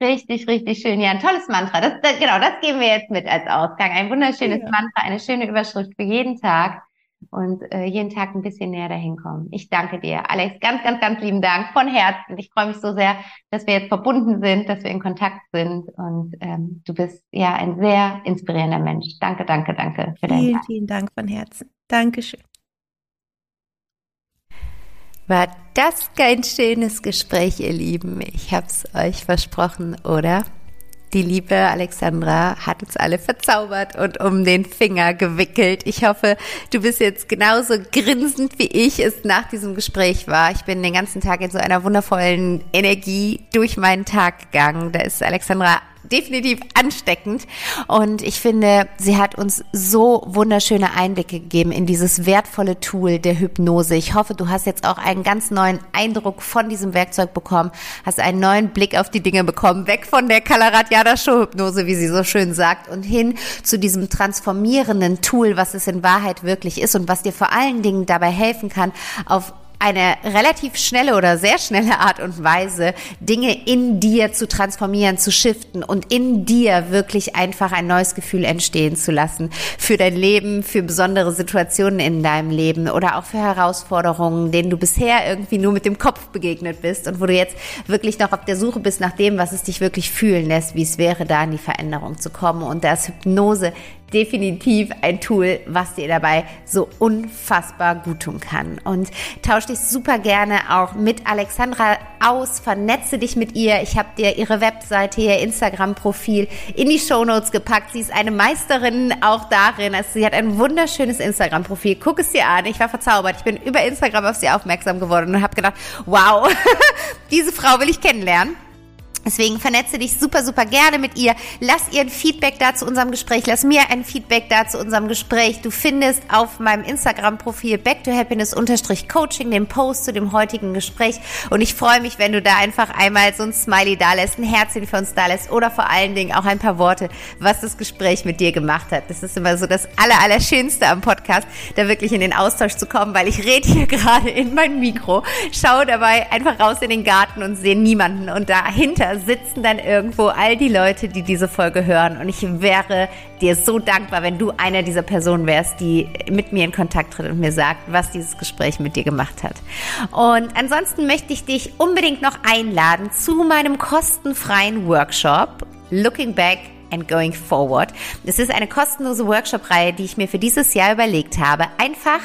(laughs) richtig, richtig schön. Ja, ein tolles Mantra. Das, das, genau, das geben wir jetzt mit als Ausgang. Ein wunderschönes ja. Mantra, eine schöne Überschrift für jeden Tag und äh, jeden Tag ein bisschen näher dahin kommen. Ich danke dir, Alex, ganz, ganz, ganz lieben Dank von Herzen. Ich freue mich so sehr, dass wir jetzt verbunden sind, dass wir in Kontakt sind und ähm, du bist ja ein sehr inspirierender Mensch. Danke, danke, danke für deinen Vielen, Tag. vielen Dank von Herzen. Dankeschön. War das kein schönes Gespräch, ihr Lieben? Ich hab's euch versprochen, oder? Die liebe Alexandra hat uns alle verzaubert und um den Finger gewickelt. Ich hoffe, du bist jetzt genauso grinsend, wie ich es nach diesem Gespräch war. Ich bin den ganzen Tag in so einer wundervollen Energie durch meinen Tag gegangen. Da ist Alexandra definitiv ansteckend. Und ich finde, sie hat uns so wunderschöne Einblicke gegeben in dieses wertvolle Tool der Hypnose. Ich hoffe, du hast jetzt auch einen ganz neuen Eindruck von diesem Werkzeug bekommen, hast einen neuen Blick auf die Dinge bekommen, weg von der Kalaratjada Show Hypnose, wie sie so schön sagt, und hin zu diesem transformierenden Tool, was es in Wahrheit wirklich ist und was dir vor allen Dingen dabei helfen kann, auf eine relativ schnelle oder sehr schnelle Art und Weise, Dinge in dir zu transformieren, zu shiften und in dir wirklich einfach ein neues Gefühl entstehen zu lassen für dein Leben, für besondere Situationen in deinem Leben oder auch für Herausforderungen, denen du bisher irgendwie nur mit dem Kopf begegnet bist und wo du jetzt wirklich noch auf der Suche bist nach dem, was es dich wirklich fühlen lässt, wie es wäre, da in die Veränderung zu kommen. Und da ist Hypnose definitiv ein Tool, was dir dabei so unfassbar gut tun kann. Und tausch dich super gerne auch mit Alexandra aus, vernetze dich mit ihr. Ich habe dir ihre Webseite, ihr Instagram-Profil in die Show Notes gepackt. Sie ist eine Meisterin auch darin. Also sie hat ein wunderschönes Instagram-Profil. Guck es dir an. Ich war verzaubert. Ich bin über Instagram auf sie aufmerksam geworden und habe gedacht, wow, (laughs) diese Frau will ich kennenlernen. Deswegen vernetze dich super, super gerne mit ihr. Lass ihr ein Feedback da zu unserem Gespräch. Lass mir ein Feedback da zu unserem Gespräch. Du findest auf meinem Instagram-Profil Back to Happiness Coaching den Post zu dem heutigen Gespräch. Und ich freue mich, wenn du da einfach einmal so ein Smiley da lässt, ein Herzchen für uns da lässt oder vor allen Dingen auch ein paar Worte, was das Gespräch mit dir gemacht hat. Das ist immer so das Aller, Allerschönste am Podcast, da wirklich in den Austausch zu kommen, weil ich rede hier (laughs) gerade in mein Mikro, schaue dabei einfach raus in den Garten und sehe niemanden. Und dahinter sitzen dann irgendwo all die Leute, die diese Folge hören. Und ich wäre dir so dankbar, wenn du einer dieser Personen wärst, die mit mir in Kontakt tritt und mir sagt, was dieses Gespräch mit dir gemacht hat. Und ansonsten möchte ich dich unbedingt noch einladen zu meinem kostenfreien Workshop Looking Back and Going Forward. Es ist eine kostenlose Workshop-Reihe, die ich mir für dieses Jahr überlegt habe. Einfach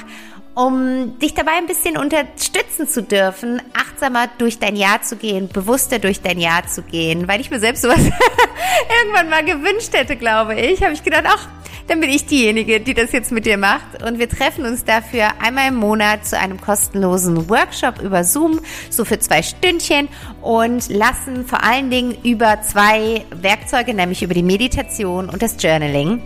um dich dabei ein bisschen unterstützen zu dürfen, achtsamer durch dein Jahr zu gehen, bewusster durch dein Jahr zu gehen, weil ich mir selbst sowas (laughs) irgendwann mal gewünscht hätte, glaube ich, habe ich gedacht, ach, dann bin ich diejenige, die das jetzt mit dir macht. Und wir treffen uns dafür einmal im Monat zu einem kostenlosen Workshop über Zoom, so für zwei Stündchen und lassen vor allen Dingen über zwei Werkzeuge, nämlich über die Meditation und das Journaling,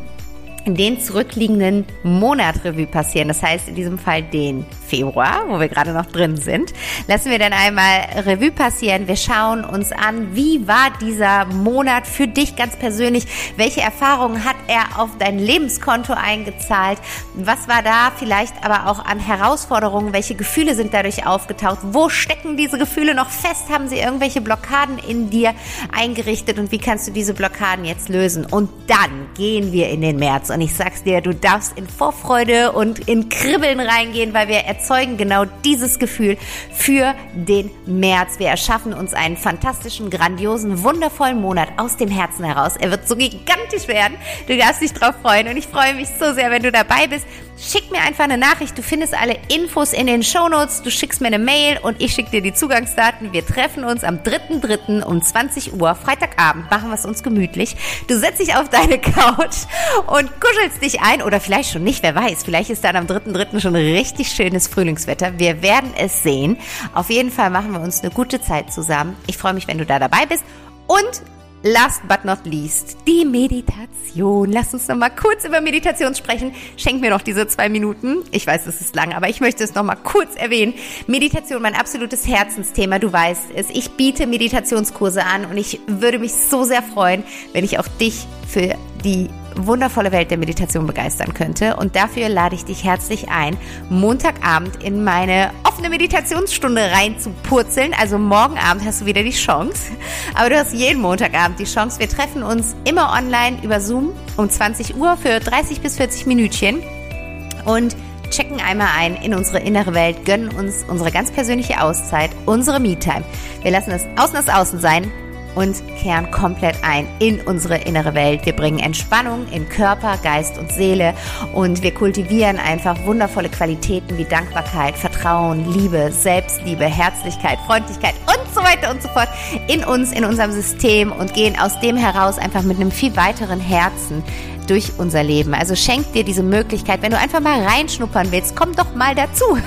den zurückliegenden Monat Revue passieren. Das heißt in diesem Fall den Februar, wo wir gerade noch drin sind. Lassen wir dann einmal Revue passieren. Wir schauen uns an, wie war dieser Monat für dich ganz persönlich? Welche Erfahrungen hat er auf dein Lebenskonto eingezahlt? Was war da vielleicht aber auch an Herausforderungen? Welche Gefühle sind dadurch aufgetaucht? Wo stecken diese Gefühle noch fest? Haben sie irgendwelche Blockaden in dir eingerichtet? Und wie kannst du diese Blockaden jetzt lösen? Und dann gehen wir in den März. Und ich sag's dir, du darfst in Vorfreude und in Kribbeln reingehen, weil wir erzeugen genau dieses Gefühl für den März. Wir erschaffen uns einen fantastischen, grandiosen, wundervollen Monat aus dem Herzen heraus. Er wird so gigantisch werden. Du darfst dich drauf freuen und ich freue mich so sehr, wenn du dabei bist. Schick mir einfach eine Nachricht. Du findest alle Infos in den Shownotes. Du schickst mir eine Mail und ich schicke dir die Zugangsdaten. Wir treffen uns am 3.3. um 20 Uhr, Freitagabend. Machen wir es uns gemütlich. Du setzt dich auf deine Couch und kuschelst dich ein. Oder vielleicht schon nicht, wer weiß. Vielleicht ist dann am 3.3. schon richtig schönes Frühlingswetter. Wir werden es sehen. Auf jeden Fall machen wir uns eine gute Zeit zusammen. Ich freue mich, wenn du da dabei bist. Und Last but not least, die Meditation. Lass uns noch mal kurz über Meditation sprechen. Schenk mir noch diese zwei Minuten. Ich weiß, es ist lang, aber ich möchte es noch mal kurz erwähnen. Meditation, mein absolutes Herzensthema. Du weißt es. Ich biete Meditationskurse an und ich würde mich so sehr freuen, wenn ich auch dich für die wundervolle Welt der Meditation begeistern könnte. Und dafür lade ich dich herzlich ein, Montagabend in meine offene Meditationsstunde rein zu purzeln. Also morgen Abend hast du wieder die Chance. Aber du hast jeden Montagabend die Chance. Wir treffen uns immer online über Zoom um 20 Uhr für 30 bis 40 Minütchen. Und checken einmal ein in unsere innere Welt, gönnen uns unsere ganz persönliche Auszeit, unsere Me-Time. Wir lassen es außen als außen sein und kehren komplett ein in unsere innere Welt. Wir bringen Entspannung in Körper, Geist und Seele und wir kultivieren einfach wundervolle Qualitäten wie Dankbarkeit, Vertrauen, Liebe, Selbstliebe, Herzlichkeit, Freundlichkeit und so weiter und so fort in uns, in unserem System und gehen aus dem heraus einfach mit einem viel weiteren Herzen durch unser Leben. Also schenk dir diese Möglichkeit, wenn du einfach mal reinschnuppern willst, komm doch mal dazu. (laughs)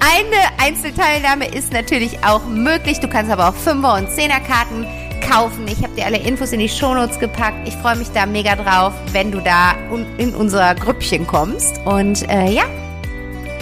Eine Einzelteilnahme ist natürlich auch möglich. Du kannst aber auch Fünfer- und Zehnerkarten kaufen. Ich habe dir alle Infos in die Shownotes gepackt. Ich freue mich da mega drauf, wenn du da in unser Grüppchen kommst. Und äh, ja,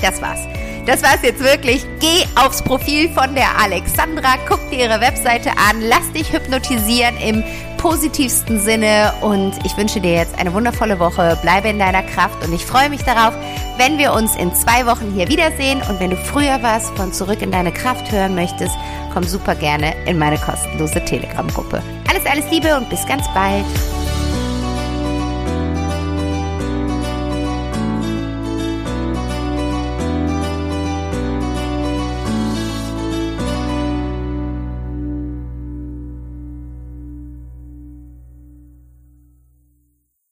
das war's. Das war's jetzt wirklich. Geh aufs Profil von der Alexandra, guck dir ihre Webseite an, lass dich hypnotisieren im positivsten Sinne und ich wünsche dir jetzt eine wundervolle Woche. Bleibe in deiner Kraft und ich freue mich darauf, wenn wir uns in zwei Wochen hier wiedersehen und wenn du früher was von Zurück in deine Kraft hören möchtest, komm super gerne in meine kostenlose Telegram-Gruppe. Alles, alles Liebe und bis ganz bald.